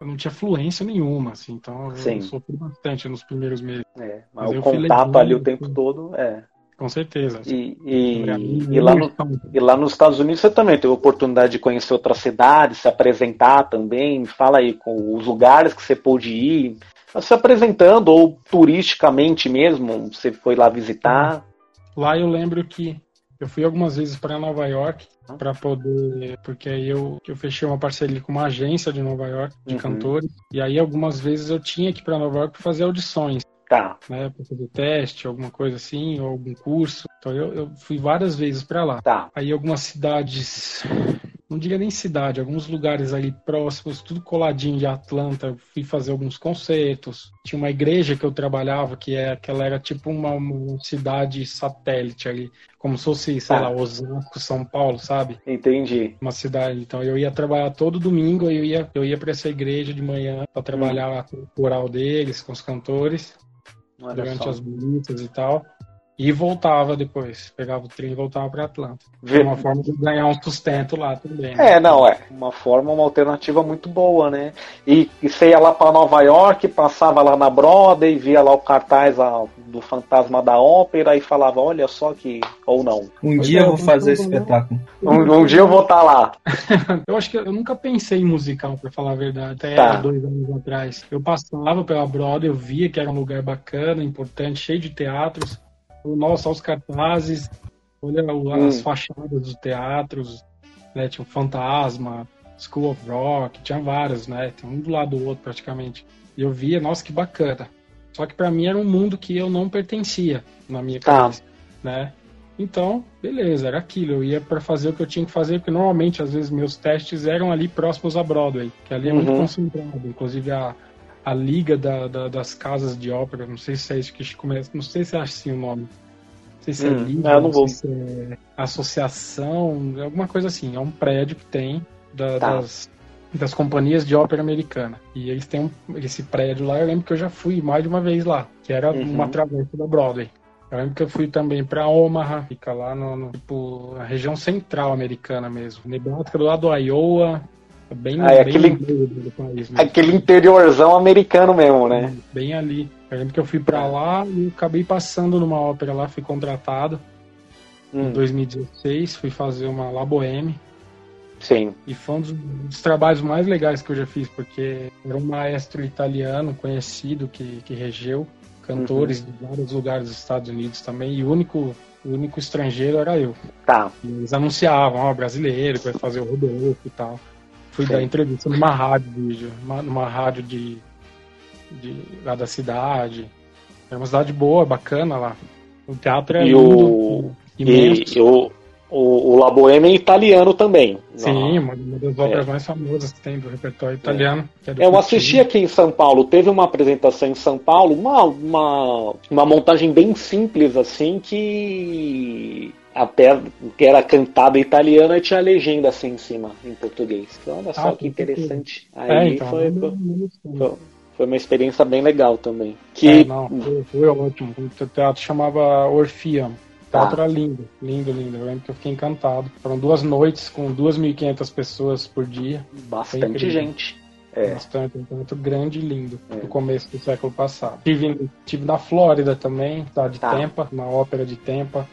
eu não tinha fluência nenhuma, assim. Então eu Sim. sofri bastante nos primeiros meses, É, Mas mas eu o contato ali o tempo todo, é. com certeza. E, e, e lá no, e lá nos Estados Unidos você também teve a oportunidade de conhecer outras cidades, se apresentar também. Fala aí com os lugares que você pôde ir, se apresentando ou turisticamente mesmo, você foi lá visitar. Lá eu lembro que eu fui algumas vezes para Nova York para poder, porque aí eu, eu fechei uma parceria com uma agência de Nova York de Uhum. cantores e aí algumas vezes eu tinha que ir para Nova York para fazer audições. Tá, né, para fazer teste, alguma coisa assim, ou algum curso. Então eu, eu fui várias vezes para lá. tá. Aí algumas cidades, não diria nem cidade, alguns lugares ali próximos, tudo coladinho de Atlanta, eu fui fazer alguns concertos. Tinha uma igreja que eu trabalhava, que é que ela era tipo uma, uma cidade satélite ali, como se fosse, sei Tá. lá, Osasco, São Paulo, sabe? Entendi. Uma cidade. Então eu ia trabalhar todo domingo, eu ia, eu ia para essa igreja de manhã para trabalhar lá com o coral deles, com os cantores Olha durante só. as bonitas e tal. E voltava depois. Pegava o trem e voltava para Atlanta. Foi uma forma de ganhar um sustento lá também. né? É, não, é. Uma forma, uma alternativa muito boa, né? E, e você ia lá para Nova York, passava lá na Broadway, via lá o cartaz lá do Fantasma da Ópera e falava, olha só que. Ou não. Um Pois dia é, eu vou fazer esse concordo, espetáculo. Um, um dia eu vou estar lá. Eu acho que eu nunca pensei em musical, pra falar a verdade, até Tá. dois anos atrás. Eu passava pela Broadway, eu via que era um lugar bacana, importante, cheio de teatros. Nossa, os cartazes, olha as Hum. fachadas dos teatros, né? Tinha o Fantasma, School of Rock, tinha vários, né? Tem um do lado do outro praticamente. E eu via, nossa, que bacana. Só que pra mim era um mundo que eu não pertencia na minha Tá. cabeça, né? Então, beleza, era aquilo. Eu ia para fazer o que eu tinha que fazer, porque normalmente, às vezes, meus testes eram ali próximos a Broadway, que ali é muito Uhum. concentrado. Inclusive, a, a liga da- da- das casas de ópera, não sei se é isso que começa, não sei se é assim o nome. Não sei se é Hum, liga, é, eu não vou. sei se é associação, alguma coisa assim. É um prédio que tem da- Tá. das, das companhias de ópera americana. E eles têm um- esse prédio lá, eu lembro que eu já fui mais de uma vez lá, que era Uhum. uma travessa da Broadway. Eu lembro que eu fui também pra Omaha, fica lá no, no, tipo, na região central americana mesmo. Nebraska do lado do Iowa, bem, Ah, é bem aquele- do país mesmo. Aquele interiorzão americano mesmo, né? Bem ali. Eu lembro que eu fui pra lá e acabei passando numa ópera lá, fui contratado em Hum, 2016, fui fazer uma La Boheme. sim. E foi um dos, dos trabalhos mais legais que eu já fiz, porque era um maestro italiano conhecido que, que regeu cantores Uhum. de vários lugares dos Estados Unidos também, e o único, o único estrangeiro era eu. Tá. E eles anunciavam, ó, brasileiro, que vai fazer o Rodolfo e tal. Fui Sim. dar entrevista numa rádio, de- numa rádio de, de lá da cidade. Era uma cidade boa, bacana lá. O teatro é E lindo, o- imenso. E o, o, o La Boheme é italiano também. Sim, uma, das óperas mais famosas que tem do repertório italiano. que é do É. Eu Puccini. assisti aqui em São Paulo, teve uma apresentação em São Paulo, uma, uma, uma montagem bem simples, assim, que até que era cantada e tinha legenda assim em cima, em português. Então, olha só Ah, que com certeza. interessante. Aí É, então, foi, não- não- foi- foi uma experiência bem legal também. Que, É, não, foi, foi ótimo. O teatro chamava Orfeum. O Tá. teatro era lindo, lindo, lindo. Eu lembro que eu fiquei encantado. Foram duas noites com 2.500 pessoas por dia. bastante gente. É. Bastante, um teatro grande e lindo, É. no começo do século passado. Tive, tive na Flórida também, cidade de Tá. Tampa, na ópera de Tampa,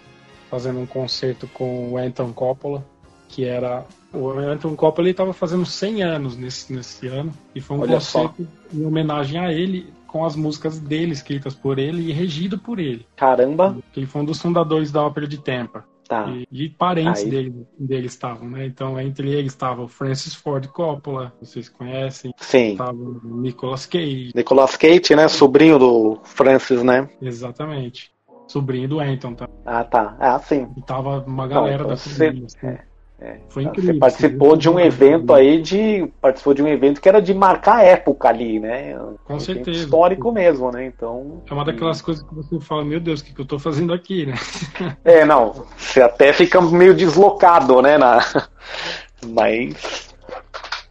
fazendo um concerto com o Anton Coppola, que era. O Anton Coppola estava fazendo 100 anos nesse, nesse ano, e foi um Olha só. concerto em homenagem a ele, com as músicas dele, escritas por ele e regido por ele. Caramba, Ele foi um dos fundadores da ópera de Tampa. tá. E, e parentes Aí. dele, dele estavam, né? Então, entre eles estava o Francis Ford Coppola, vocês conhecem, Sim. estava o Nicolas Cage, Nicolas Cage, né? Sobrinho do Francis, né? exatamente. Sobrinho do Anton, tá? Ah, tá. Ah, sim. E tava uma galera então da você- família, assim. é, É. Foi Você incrível. participou assim, de um evento aí de. Participou de um evento que era de marcar a época ali, né? Com Um certeza. Histórico mesmo, né? Então. É uma daquelas coisas que você fala, meu Deus, o que, que eu tô fazendo aqui, né? É, não. Você até fica meio deslocado, né? Na... Mas.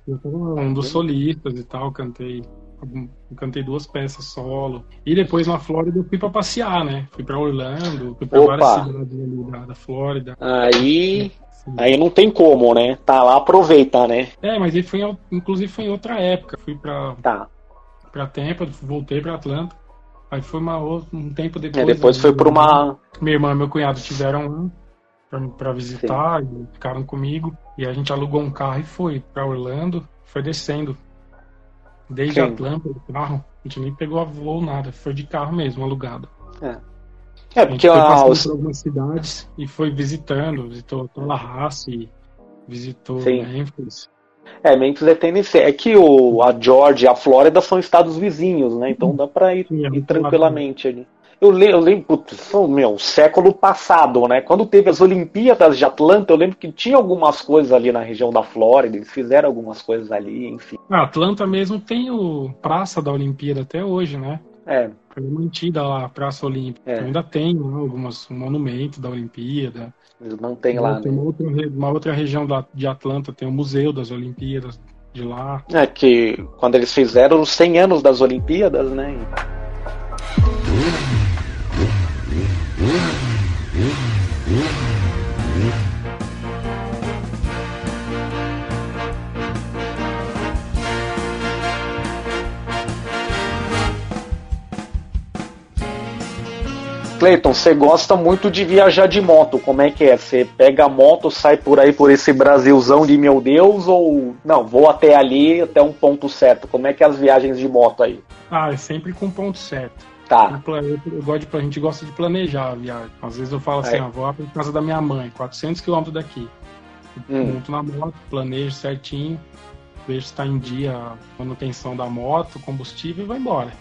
Eu um dos solistas e tal, cantei. Eu Cantei duas peças solo. E depois na Flórida eu fui pra passear, né? Fui pra Orlando, fui pra Opa! várias cidades ali da, da Flórida. Aí. Assim. Aí não tem como, né? Tá lá, aproveita, né? É, mas ele foi, inclusive foi em outra época. Fui pra, Tá. pra Tampa, voltei pra Atlanta. Aí foi uma, um tempo É, depois. depois ali, foi pra uma. Minha irmã e meu cunhado tiveram um pra, pra visitar e ficaram comigo. E a gente alugou um carro e foi pra Orlando. Foi descendo. Desde Sim. Atlanta, o carro. A gente nem pegou a voo, nada. Foi de carro mesmo, alugado. É, A gente porque foi passando os- por algumas cidades e foi visitando. Visitou Tallahassee, visitou Sim. Memphis. É, Memphis é Tennessee. É que o, a Georgia e a Flórida são estados vizinhos, né? Então dá pra ir, Sim, é ir muito tranquilamente ali. Eu, le- eu lembro, putz, são, meu, século passado, né? Quando teve as Olimpíadas de Atlanta, eu lembro que tinha algumas coisas ali na região da Flórida, eles fizeram algumas coisas ali, enfim. A Atlanta mesmo tem o Praça da Olimpíada até hoje, né? É, Foi mantida lá, a Praça Olímpica. É. Ainda tem né, algumas um monumento da Olimpíada. eles mantêm lá, tem né? uma outra, uma outra região da, de Atlanta, tem o Museu das Olimpíadas de lá. É que quando eles fizeram os 100 anos das Olimpíadas, né? Cleiton, você gosta muito de viajar de moto, como é que é? Você pega a moto, sai por aí por esse Brasilzão de meu Deus, ou não, vou até ali, até um ponto certo? Como é que é as viagens de moto aí? Ah, é sempre com ponto certo. Tá, Eu, gosto de, a gente gosta de planejar a viagem. Às vezes eu falo assim, É. ah, vou lá pra casa da minha mãe, 400 quilômetros daqui. Hum. Monto na moto, planejo certinho, vejo se está em dia a manutenção da moto, combustível e vou embora.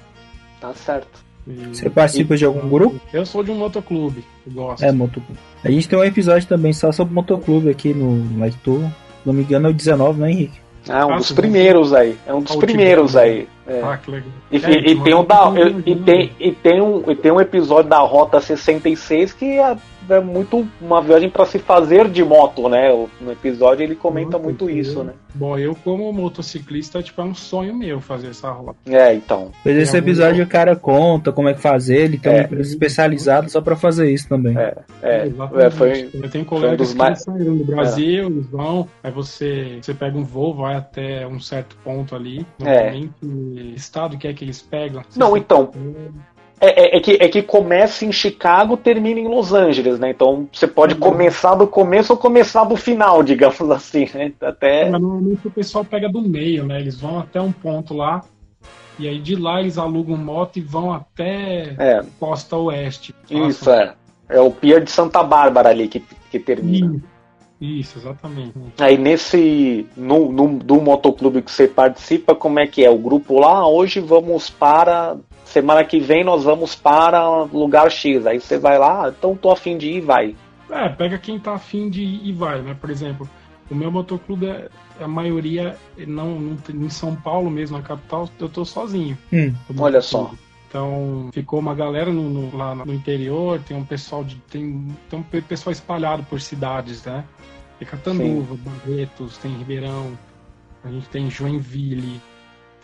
tá certo. E- Você participa de algum grupo? Eu sou de um motoclube, eu gosto. É, motoclube. A gente tem um episódio também só sobre motoclube aqui no Laitor. Se não me engano é o 19, né, Henrique? Ah, um Ah, dos sim, primeiros aí. É um dos primeiros aí. É. Ah, que legal. E, É, e- e mas tem um da, tô e, vendo, tem, e, tem um, e tem um episódio da Rota 66 que é, é muito uma viagem para se fazer de moto, né? No episódio ele comenta Nossa, muito eu- isso, né? Bom, eu como motociclista, tipo, é um sonho meu fazer essa rota. É, então. Pois esse algum- episódio o cara conta como é que fazer, ele tem uma É. empresa especializada só pra fazer isso também. É, é, Exatamente. é, foi, Eu tenho foi um colegas dos que mais. saíram do Brasil, eles vão, aí você, você pega um voo, vai até um certo ponto ali. É. Normalmente, que estado que é que eles pegam? Não, então, É, é- é que, é que começa em Chicago termina em Los Angeles, né? Então você pode começar do começo ou começar do final, digamos assim, né? Até. Mas normalmente o pessoal pega do meio, né? Eles vão até um ponto lá, e aí de lá eles alugam moto e vão até É, Costa Oeste. isso, é. É o Pier de Santa Bárbara ali que, que termina. Isso, isso, exatamente. Aí nesse. No, no, do motoclube que você participa, como é que é? O grupo lá, hoje vamos para. Semana que vem nós vamos para lugar X. Aí você vai lá, "Ah, então tô afim de ir, vai. É, pega quem tá afim de ir e vai, né? Por exemplo, o meu motoclube, é, a maioria, não, não tem- em São Paulo mesmo, na capital, eu tô sozinho. Hum, Olha só. Então, ficou uma galera no, no- lá no interior, tem um pessoal de. Tem, tem um pe- pessoal espalhado por cidades, né? Tem Catanduva, Barretos, tem Ribeirão, a gente tem Joinville,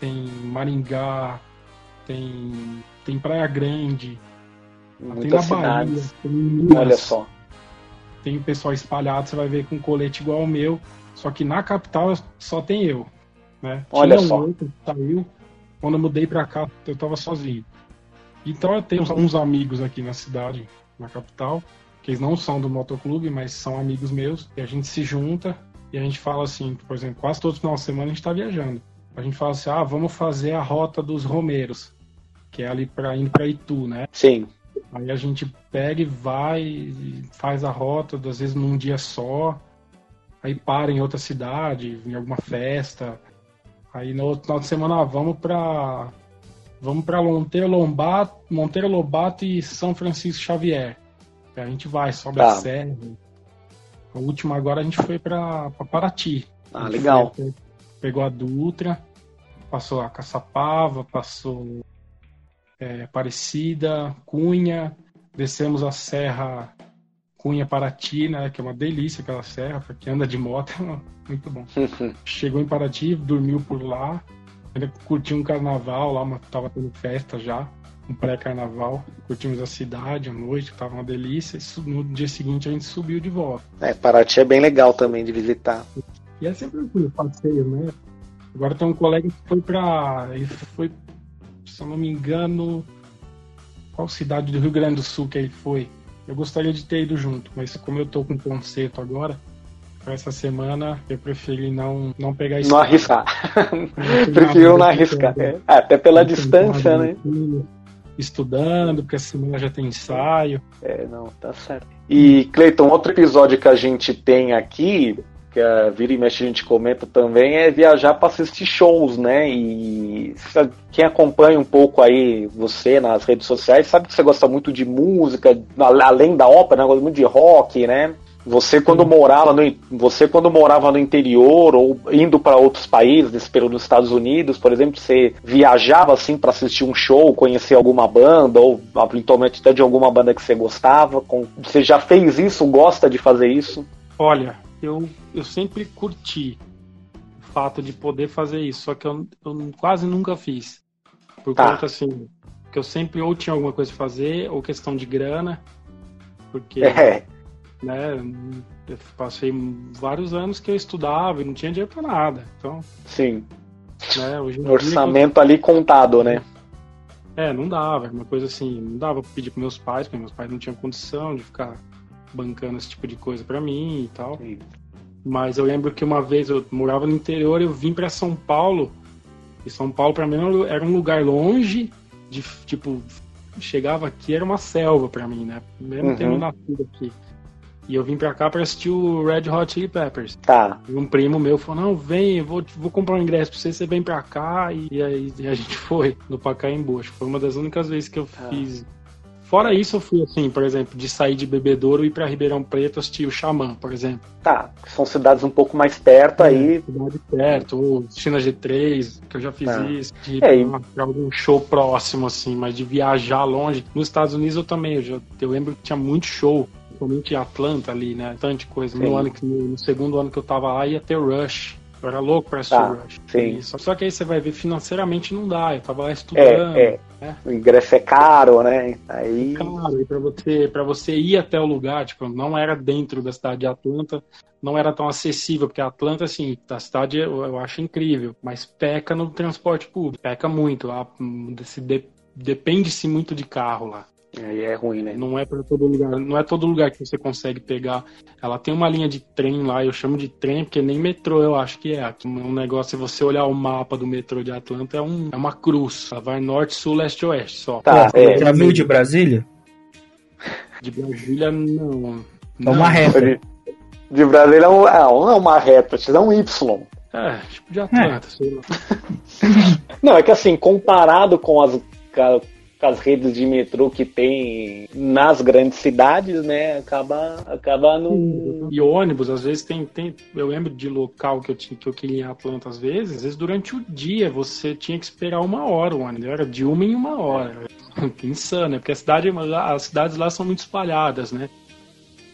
tem Maringá, tem, tem Praia Grande, tem na Bahia, cidades. tem em Minas, Olha só. tem o pessoal espalhado, você vai ver com colete igual o meu, só que na capital só tem eu. Né? Olha Tinha um só. outro que saiu, quando eu mudei pra cá, eu tava sozinho. Então eu tenho uns amigos aqui na cidade, na capital, que eles não são do motoclube, mas são amigos meus, e a gente se junta e a gente fala assim, por exemplo, quase todo final de semana a gente tá viajando. A gente fala assim, ah, vamos fazer a rota dos Romeiros, que é ali para indo para Itu, né? Sim. Aí a gente pega e vai, e faz a rota, às vezes num dia só, aí para em outra cidade, em alguma festa. Aí no outro final de semana ah, vamos pra. Vamos pra Monteiro Lobato, Monteiro Lobato e São Francisco Xavier. A gente vai, sobe Tá. a serra. A última agora a gente foi pra, pra Paraty. Ah, legal. foi- pegou a Dutra, passou a Caçapava, passou é, Aparecida, Cunha, descemos a Serra Cunha Paraty, né, que é uma delícia aquela serra, pra quem anda de moto, é muito bom. Chegou em Paraty, dormiu por lá, ainda curtiu um carnaval lá, mas tava tendo festa já, um pré-carnaval, curtimos a cidade à noite, tava uma delícia, e no dia seguinte a gente subiu de volta. É, Paraty é bem legal também de visitar. E é sempre um passeio, né? Agora tem um colega que foi pra. Ele foi, se eu não me engano. Qual cidade do Rio Grande do Sul que ele foi? Eu gostaria de ter ido junto, mas como eu tô com conceito agora, pra essa semana eu preferi não, não pegar Não estrada. arriscar. Não Prefiro não arriscar. É, Até pela distância, né? Estudando, porque essa semana já tem ensaio. É, não, tá certo. E, Cleiton, outro episódio que a gente tem aqui, que a Vira e Mexe a gente comenta também, é viajar para assistir shows, né? E quem acompanha um pouco aí você nas redes sociais sabe que você gosta muito de música, a- além da ópera, né? gosta muito de rock, né? Você quando morava no você quando morava no interior ou indo para outros países, nesse período nos Estados Unidos, por exemplo, você viajava assim para assistir um show, conhecer alguma banda ou eventualmente até de alguma banda que você gostava? Com- Você já fez isso? Gosta de fazer isso? Olha, eu, eu sempre curti o fato de poder fazer isso, só que eu, eu quase nunca fiz. Por Tá. conta assim, que eu sempre ou tinha alguma coisa pra fazer, ou questão de grana, porque É, né, eu passei vários anos que eu estudava e não tinha dinheiro pra nada. Então, sim. né, em dia, Orçamento ali contado, né? É, não dava, uma coisa assim, não dava pra pedir pros meus pais, porque meus pais não tinham condição de ficar bancando esse tipo de coisa pra mim e tal. Sim. Mas eu lembro que uma vez eu morava no interior, eu vim pra São Paulo. E São Paulo pra mim era um lugar longe, de tipo, chegava aqui era uma selva pra mim, né? Mesmo Uhum. tendo nascido aqui. E eu vim pra cá pra assistir o Red Hot Chili Peppers. Tá. E um primo meu falou, não, vem, eu vou, vou comprar um ingresso pra você, você vem pra cá. E, e aí e a gente foi no Pacaembu. Acho que foi uma das únicas vezes que eu Ah. fiz. Fora isso, eu fui assim, por exemplo, de sair de Bebedouro e ir pra Ribeirão Preto assistir o Xamã, por exemplo. Tá. São cidades um pouco mais perto aí. Cidade perto, ou China G3, que eu já fiz Ah. isso, de ir É, pra, pra algum show próximo, assim, mas de viajar longe. Nos Estados Unidos eu também, eu, já, eu lembro que tinha muito show, principalmente em Atlanta ali, né? Tanta coisa. No, ano que, no, no segundo ano que eu tava lá ia ter Rush. Eu era louco pra assistir Tá, Rush. sim. Isso. Só que aí você vai ver, financeiramente não dá. Eu tava lá estudando. É, é. O ingresso é caro, né? Aí. Claro, e pra você, pra você ir até o lugar, tipo, não era dentro da cidade de Atlanta, não era tão acessível, porque Atlanta, assim, a cidade eu, eu acho incrível, mas peca no transporte público, peca muito, lá, hum, se de- depende-se muito de carro lá. Aí é ruim, né? Não é para todo lugar, não é todo lugar que você consegue pegar. Ela tem uma linha de trem lá, eu chamo de trem, porque nem metrô eu acho que é. Aqui Um negócio, se você olhar o mapa do metrô de Atlanta, é, um, é uma cruz. Ela vai norte, sul, leste, oeste só. Tá, é. Já viu de Brasília? De Brasília, não. É uma reta. De, de Brasília é, um, é, não é uma reta, é um Y. É, tipo de Atlanta, sei lá. Não, é que assim, comparado com as, as redes de metrô que tem nas grandes cidades, né? Acaba, acaba no. E ônibus, às vezes tem, tem. Eu lembro de local que eu tinha que eu queria ir em Atlanta, às vezes, às vezes durante o dia você tinha que esperar uma hora o ônibus. Era de uma em uma hora. Insano, né? Porque a cidade, as cidades lá são muito espalhadas, né?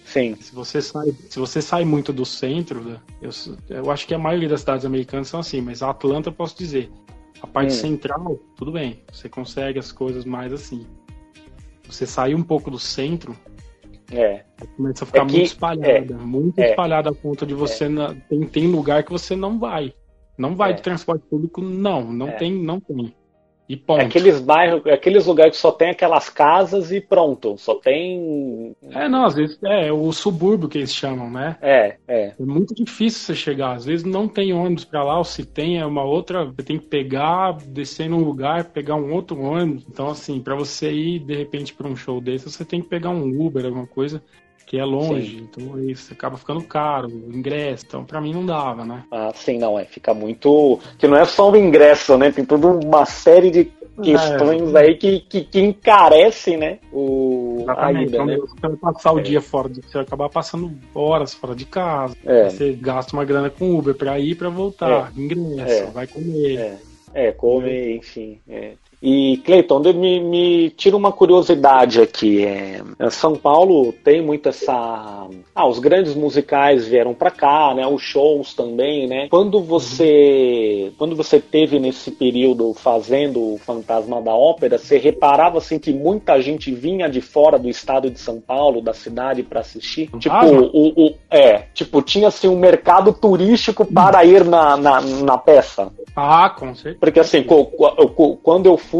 Sim. Se você sai, se você sai muito do centro, eu, eu acho que a maioria das cidades americanas são assim, mas a Atlanta eu posso dizer. A parte Hum. central, tudo bem, você consegue as coisas mais assim. Você sair um pouco do centro, É. começa a ficar É que- muito espalhada, muito é. espalhada a ponto de você na- tem, tem lugar que você não vai. Não vai É. de transporte público, não, não É. tem, não tem. E É ponto. aqueles bairros, é aqueles lugares que só tem aquelas casas e pronto. Só tem. É, não, às vezes é o subúrbio que eles chamam, né? É, é. É muito difícil você chegar. Às vezes não tem ônibus pra lá, ou se tem é uma outra, você tem que pegar, descer num lugar, pegar um outro ônibus. Então, assim, pra você ir de repente pra um show desse, você tem que pegar um Uber, alguma coisa que é longe. Então aí você acaba ficando caro, o ingresso. Então, pra mim não dava, né? Ah, sim, não, é. Fica muito. Que não é só o ingresso, né? Tem toda uma série de questões É. aí que, que, que encarece, né? O, a Exatamente. ida, Então, né? você passar o É. dia fora, de, você vai acabar passando horas fora de casa. É. Você gasta uma grana com Uber pra ir e pra voltar. Ingresso, É. vai comer. É, é comer, enfim. é. E, Cleiton, me, me tira uma curiosidade aqui. É, São Paulo tem muito essa. Ah, os grandes musicais vieram pra cá, né? Os shows também, né? Quando você. Quando você teve nesse período fazendo o Fantasma da Ópera, você reparava assim que muita gente vinha de fora do estado de São Paulo, da cidade, pra assistir? Tipo, o, o- é, tipo, tinha assim um mercado turístico para ir na, na, na peça. Ah, com certeza. Porque assim, quando eu fui,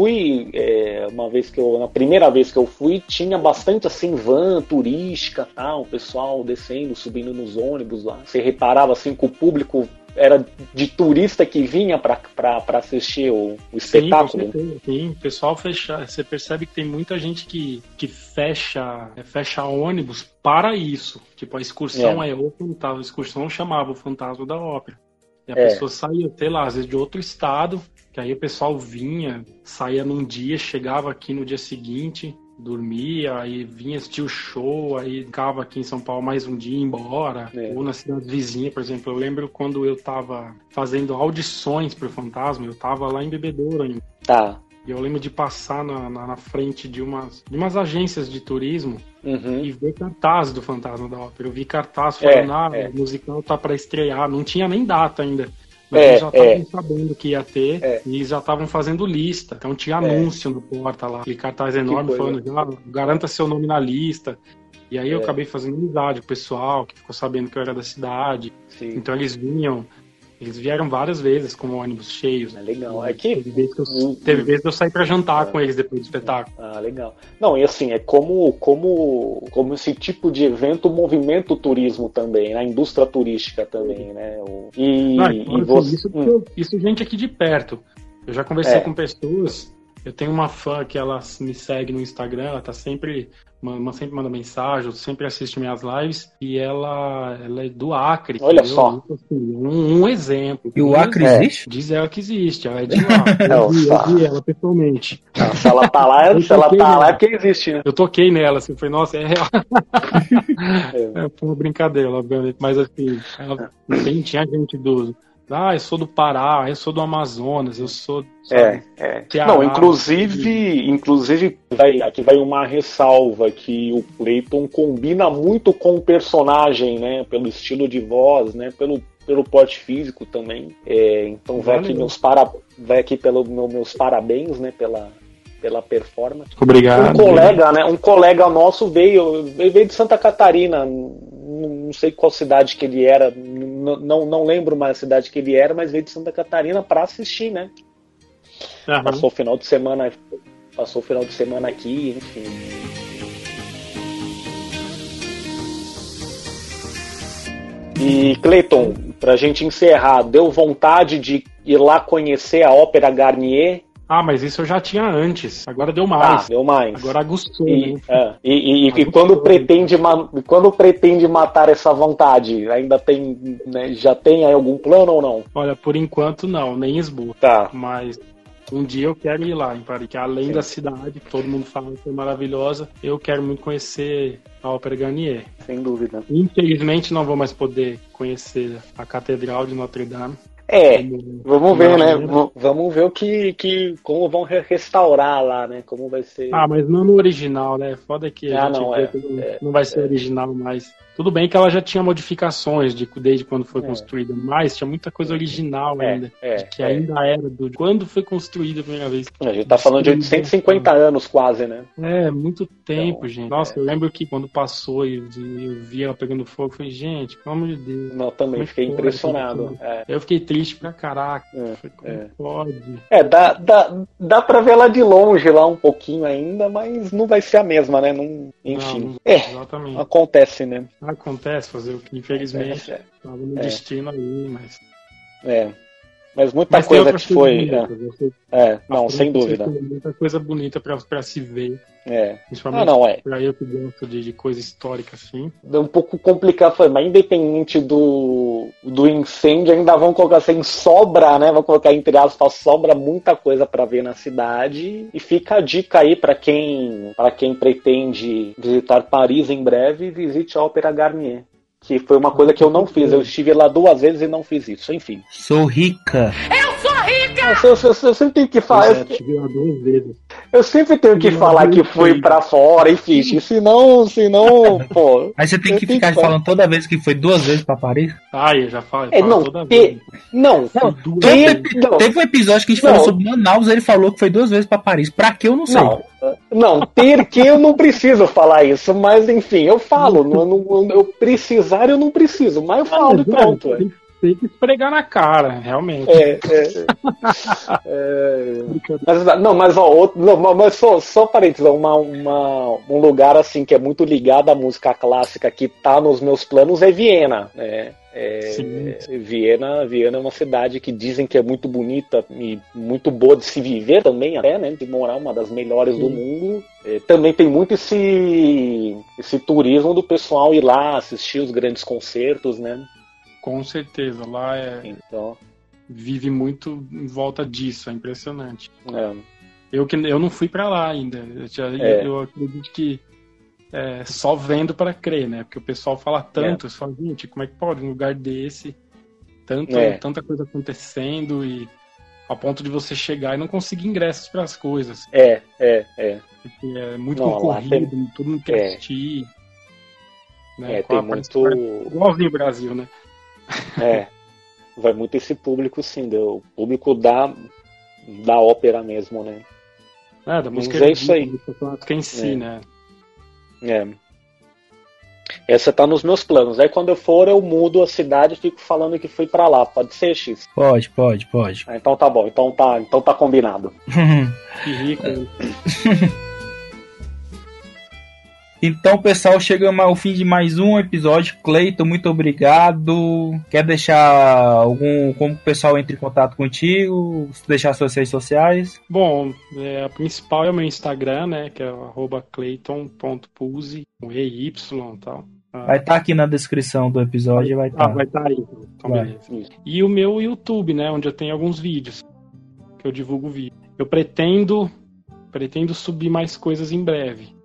é, uma vez que eu, na primeira vez que eu fui, tinha bastante assim, van turística, tal, o pessoal descendo, subindo nos ônibus lá. Você reparava assim que o público era de turista que vinha pra assistir o, o Sim, espetáculo. certeza. Sim, o pessoal fecha. Você percebe que tem muita gente que, que fecha, é, fecha ônibus para isso. Tipo, a excursão é, o fantasma. A excursão chamava o fantasma da ópera. E a É. pessoa saía, sei lá, às vezes de outro estado, que aí o pessoal vinha, saía num dia, chegava aqui no dia seguinte, dormia, aí vinha assistir o show, aí ficava aqui em São Paulo mais um dia e ia embora. É. Ou na cidade vizinha, por exemplo. Eu lembro quando eu tava fazendo audições pro Fantasma, eu tava lá em Bebedouro ainda. Tá. E eu lembro de passar na, na, na frente de umas, de umas agências de turismo Uhum. e ver cartaz do Fantasma da Ópera. Eu vi cartaz É, falando, ah, é. o musical tá pra estrear. Não tinha nem data ainda. Mas É, eles já estavam é. sabendo que ia ter É. e já estavam fazendo lista. Então tinha anúncio no porta lá, aquele cartaz enorme falando, ah, garanta seu nome na lista. E aí eu É. acabei fazendo amizade com o pessoal que ficou sabendo que eu era da cidade. Sim. Então eles vinham, eles vieram várias vezes com ônibus cheios. É legal. É que Teve vezes que eu, teve de eu sair pra jantar É. com eles depois do espetáculo. Ah, legal. Não, e assim, é como, como, como esse tipo de evento movimenta o turismo também, né? a indústria turística também, né? O- E, Ah, e você. isso, Hum, isso gente aqui de perto. Eu já conversei É. com pessoas Eu tenho uma fã que ela me segue no Instagram, ela tá sempre, ma- sempre manda mensagem, sempre assiste minhas lives, e ela, ela é do Acre. Olha entendeu? só. Assim, um, um exemplo. E o Acre É. existe? Diz ela que existe, ela é de lá. É, Eu vi, só. eu vi ela pessoalmente. Ah, Se ela tá lá, se ela tá lá é porque existe, né? Eu toquei nela, assim, foi, nossa, é real. É, foi uma brincadeira, obviamente, mas assim, ela, tem, tinha gente do. Ah, eu sou do Pará, eu sou do Amazonas, eu sou. É, sabe? é. Ceará. Não, inclusive, inclusive vai, aqui vai uma ressalva que o Clayton combina muito com o personagem, né? Pelo estilo de voz, né? Pelo, pelo porte físico também. É, então vai aqui meus para, vai aqui pelo meu- meus parabéns, né? Pela pela performance. Obrigado. Um colega, né? Um colega nosso veio, ele veio de Santa Catarina, não sei qual cidade que ele era, não, não lembro mais a cidade que ele era, mas veio de Santa Catarina para assistir, né? Aham. Passou o final de semana, passou o final de semana aqui, enfim. E Cleiton, pra gente encerrar, deu vontade de ir lá conhecer a Ópera Garnier? Ah, mas isso eu já tinha antes. Agora deu Ah, mais. deu mais. Agora aguçou, E, né? é, e, e- e quando pretende quando pretende matar essa vontade, ainda tem, né, já tem aí algum plano ou não? Olha, por enquanto não, nem esboço. Tá. Mas um dia eu quero ir lá em Paris, que além Sim. da cidade, que todo mundo fala que é maravilhosa, eu quero muito conhecer a Ópera Garnier. Sem dúvida. Infelizmente não vou mais poder conhecer a Catedral de Notre Dame. É, vamos ver, né? Vamos ver o que, que como vão re- restaurar lá, né? Como vai ser. Ah, mas não no original, né? Foda que a Ah, é, que não, é, não vai ser original mais. Tudo bem que ela já tinha modificações de, desde quando foi É. construída, mas tinha muita coisa original É, ainda. é, que é. ainda era do quando foi construída a primeira vez. A gente tá falando de 850 anos quase, né? É, muito tempo, Então, gente. Nossa, é. eu lembro que quando passou e eu vi ela pegando fogo, eu falei, gente, pelo amor de Deus. Não, também fiquei pode, impressionado. É, Eu fiquei triste pra caraca. É, Falei, como é. pode? É, dá, dá, dá pra ver lá de longe lá um pouquinho ainda, mas não vai ser a mesma, né? Não, enfim. Não, não- É, acontece, né? Acontece fazer o que, infelizmente, É, tava no É. destino aí, mas. é. Mas muita Mas coisa que foi. bonitas, É, é, não, sem dúvida. Muita coisa bonita pra, pra se ver. É. Principalmente Ah, não, é. pra eu que gosto de, de coisa histórica assim. É um pouco complicado, mas independente do, do incêndio, ainda vão colocar assim, sobra, né? Vão colocar entre aspas, sobra muita coisa pra ver na cidade. E fica a dica aí pra quem, para quem pretende visitar Paris em breve, visite a Ópera Garnier. Que foi uma coisa que eu não fiz. Eu estive lá duas vezes e não fiz isso. Enfim. Sou rica. Eu, eu- eu- eu sempre tenho que falar. eu Eu, eu sempre tenho que Não, falar que não fui pra fora e fiz. E senão, senão, pô. Aí você tem Eu que ficar que falando toda vez que foi duas vezes pra Paris. Ah, eu já falo, É, não, toda te- vez. Não, duas te- não. Teve um episódio que a gente Não. falou sobre Manaus, ele falou que foi duas vezes pra Paris. Pra que eu não sei. Não, não, ter que eu não preciso falar isso, mas enfim, eu falo. não, não- eu precisar, eu não preciso, mas eu falo e mas, pronto. é, Tem, tem que esfregar na cara, realmente. É, é, é, mas, não, mas ó, outro, não, mas- só, só parênteses, uma, uma, um lugar assim que é muito ligado à música clássica que tá nos meus planos é Viena. né? É. Viena, Viena é uma cidade que dizem que é muito bonita e muito boa de se viver também, até, né? De morar, uma das melhores do Sim. mundo. É, também tem muito esse, esse turismo do pessoal ir lá assistir os grandes concertos, né? Com certeza, lá é, Então, vive muito em volta disso, é impressionante. é, Eu, que, eu não fui pra lá ainda. Eu, já- É. eu acredito que é, só vendo pra crer, né? Porque o pessoal fala tanto, você fala, gente, como é que pode um lugar desse, tanto, É. tanta coisa acontecendo e a ponto de você chegar e não conseguir ingressos para as coisas. é, é, é. Porque é muito Não, concorrido, todo mundo quer é. assistir. Né? É, Com tem muito. Igualzinho o Brasil, né? É, vai muito esse público, sim, do, o público da, da ópera mesmo, né? É, da música é isso aí. clássica em si, É. né? É. Essa tá nos meus planos. Aí quando eu for, eu mudo a cidade e fico falando que fui pra lá. Pode ser, X? Pode, pode, pode. Ah, então tá bom, então tá, então tá combinado. Que rico. Então, pessoal, chegamos ao fim de mais um episódio. Cleiton, muito obrigado. Quer deixar algum. Como o pessoal entra em contato contigo? Deixar suas redes sociais? Bom, é, a principal é o meu Instagram, né? Que é arroba clayton.pulse, com EY e tal. Ah, Vai estar aqui na descrição do episódio. Vai Ah, estar. vai estar aí. então. Vai. E o meu YouTube, né? Onde eu tenho alguns vídeos. Que eu divulgo vídeo. Eu pretendo. Pretendo subir mais coisas em breve.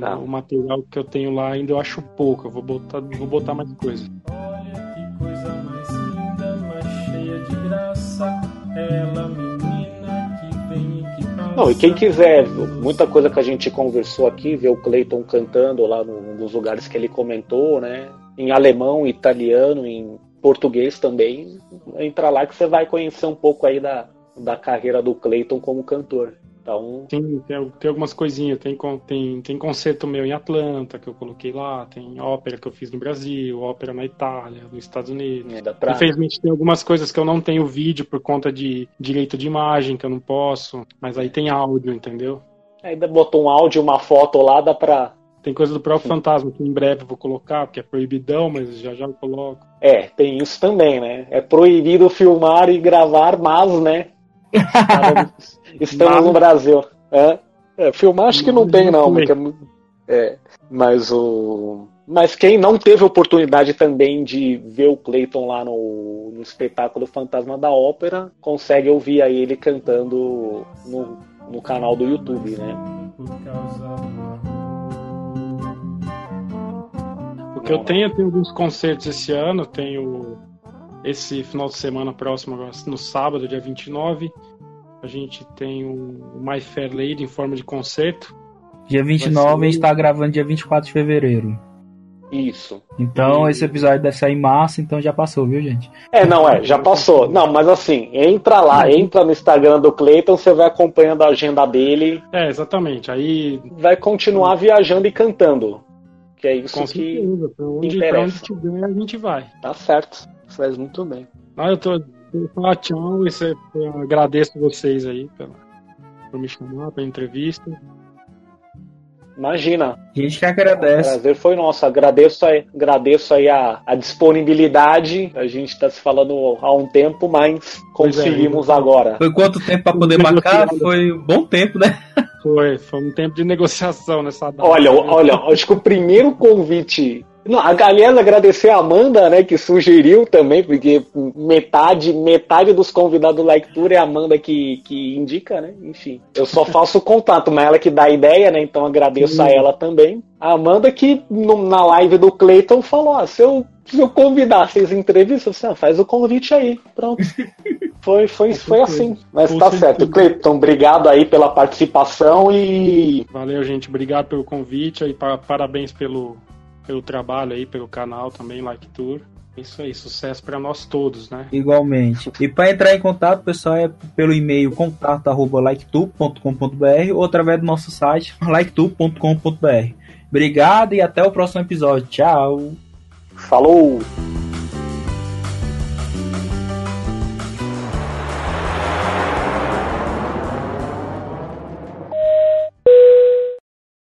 Tá. O material que eu tenho lá ainda eu acho pouco. Eu vou botar, vou botar mais coisas. Olha que coisa mais linda, mais cheia de graça. Ela, menina que vem e que passa. Não, e quem quiser, muita coisa que a gente conversou aqui, ver o Clayton cantando lá num dos lugares que ele comentou, né? Em alemão, italiano, em português também. Entra lá que você vai conhecer um pouco aí da, da carreira do Clayton como cantor. Então, Tem, tem, tem algumas coisinhas. Tem, tem, tem concerto meu em Atlanta que eu coloquei lá. Tem ópera que eu fiz no Brasil, ópera na Itália, nos Estados Unidos. pra. Infelizmente tem algumas coisas que eu não tenho vídeo por conta de direito de imagem, que eu não posso. Mas aí tem áudio, entendeu? Ainda botou um áudio, uma foto lá, dá pra. Tem coisa do próprio Fantasma que em breve eu vou colocar, porque é proibidão, mas já já eu coloco. É, tem isso também, né? É proibido filmar e gravar, mas, né? Estamos no Brasil. É, É, filmar acho que não tem, não porque é É, mas o. Mas quem não teve oportunidade também de ver o Clayton lá no, no espetáculo Fantasma da Ópera, consegue ouvir aí ele cantando no, no canal do YouTube, né? O que eu tenho, eu tenho alguns concertos esse ano. Tenho esse final de semana próximo, no sábado, dia 29. A gente tem o My Fair Lady em forma de concerto. Dia 29 a Vai ser- gente tá gravando dia 24 de fevereiro. Isso. Então E- esse episódio deve sair em março, então já passou, viu, gente? É, não, é, já passou. Não, mas assim, entra lá, entra no Instagram do Clayton, você vai acompanhando a agenda dele, É, exatamente. Aí, vai continuar viajando e cantando. Que é isso com que certeza, pra onde, interessa. pra onde tiver, a gente vai. tá certo. Faz muito bem. Ah, eu tô. Eu falar tchau e cê- agradeço vocês aí pela, por me chamar, pela entrevista. Imagina, A gente que o agradece. prazer foi nosso. Agradeço aí, agradeço aí a, a disponibilidade. A gente está se falando há um tempo, mas é, conseguimos eu- agora. Foi quanto tempo pra poder marcar? Foi um bom tempo, né? Foi, foi um tempo de negociação nessa data. Olha, olha, acho que o primeiro convite. Não, a aliás, agradecer a Amanda, né, que sugeriu também, porque metade, metade dos convidados do Tour é a Amanda que, que indica, né? Enfim. Eu só faço o contato, mas ela que dá a ideia, né? Então agradeço a ela também. A Amanda que no- na live do Clayton falou: ó, se eu, se eu convidar vocês em entrevista, você ah, faz o convite aí. Pronto. Foi, foi, foi assim. Mas Com tá certeza. certo. Clayton, obrigado aí pela participação e Valeu, gente. Obrigado pelo convite aí. pa- Parabéns pelo, pelo trabalho aí, pelo canal também, Like Tour. Isso aí, sucesso pra nós todos, né? Igualmente. E para entrar em contato, pessoal, é pelo e-mail contato@liketube.com.br ou através do nosso site liketube.com.br. Obrigado e até o próximo episódio. Tchau. falou!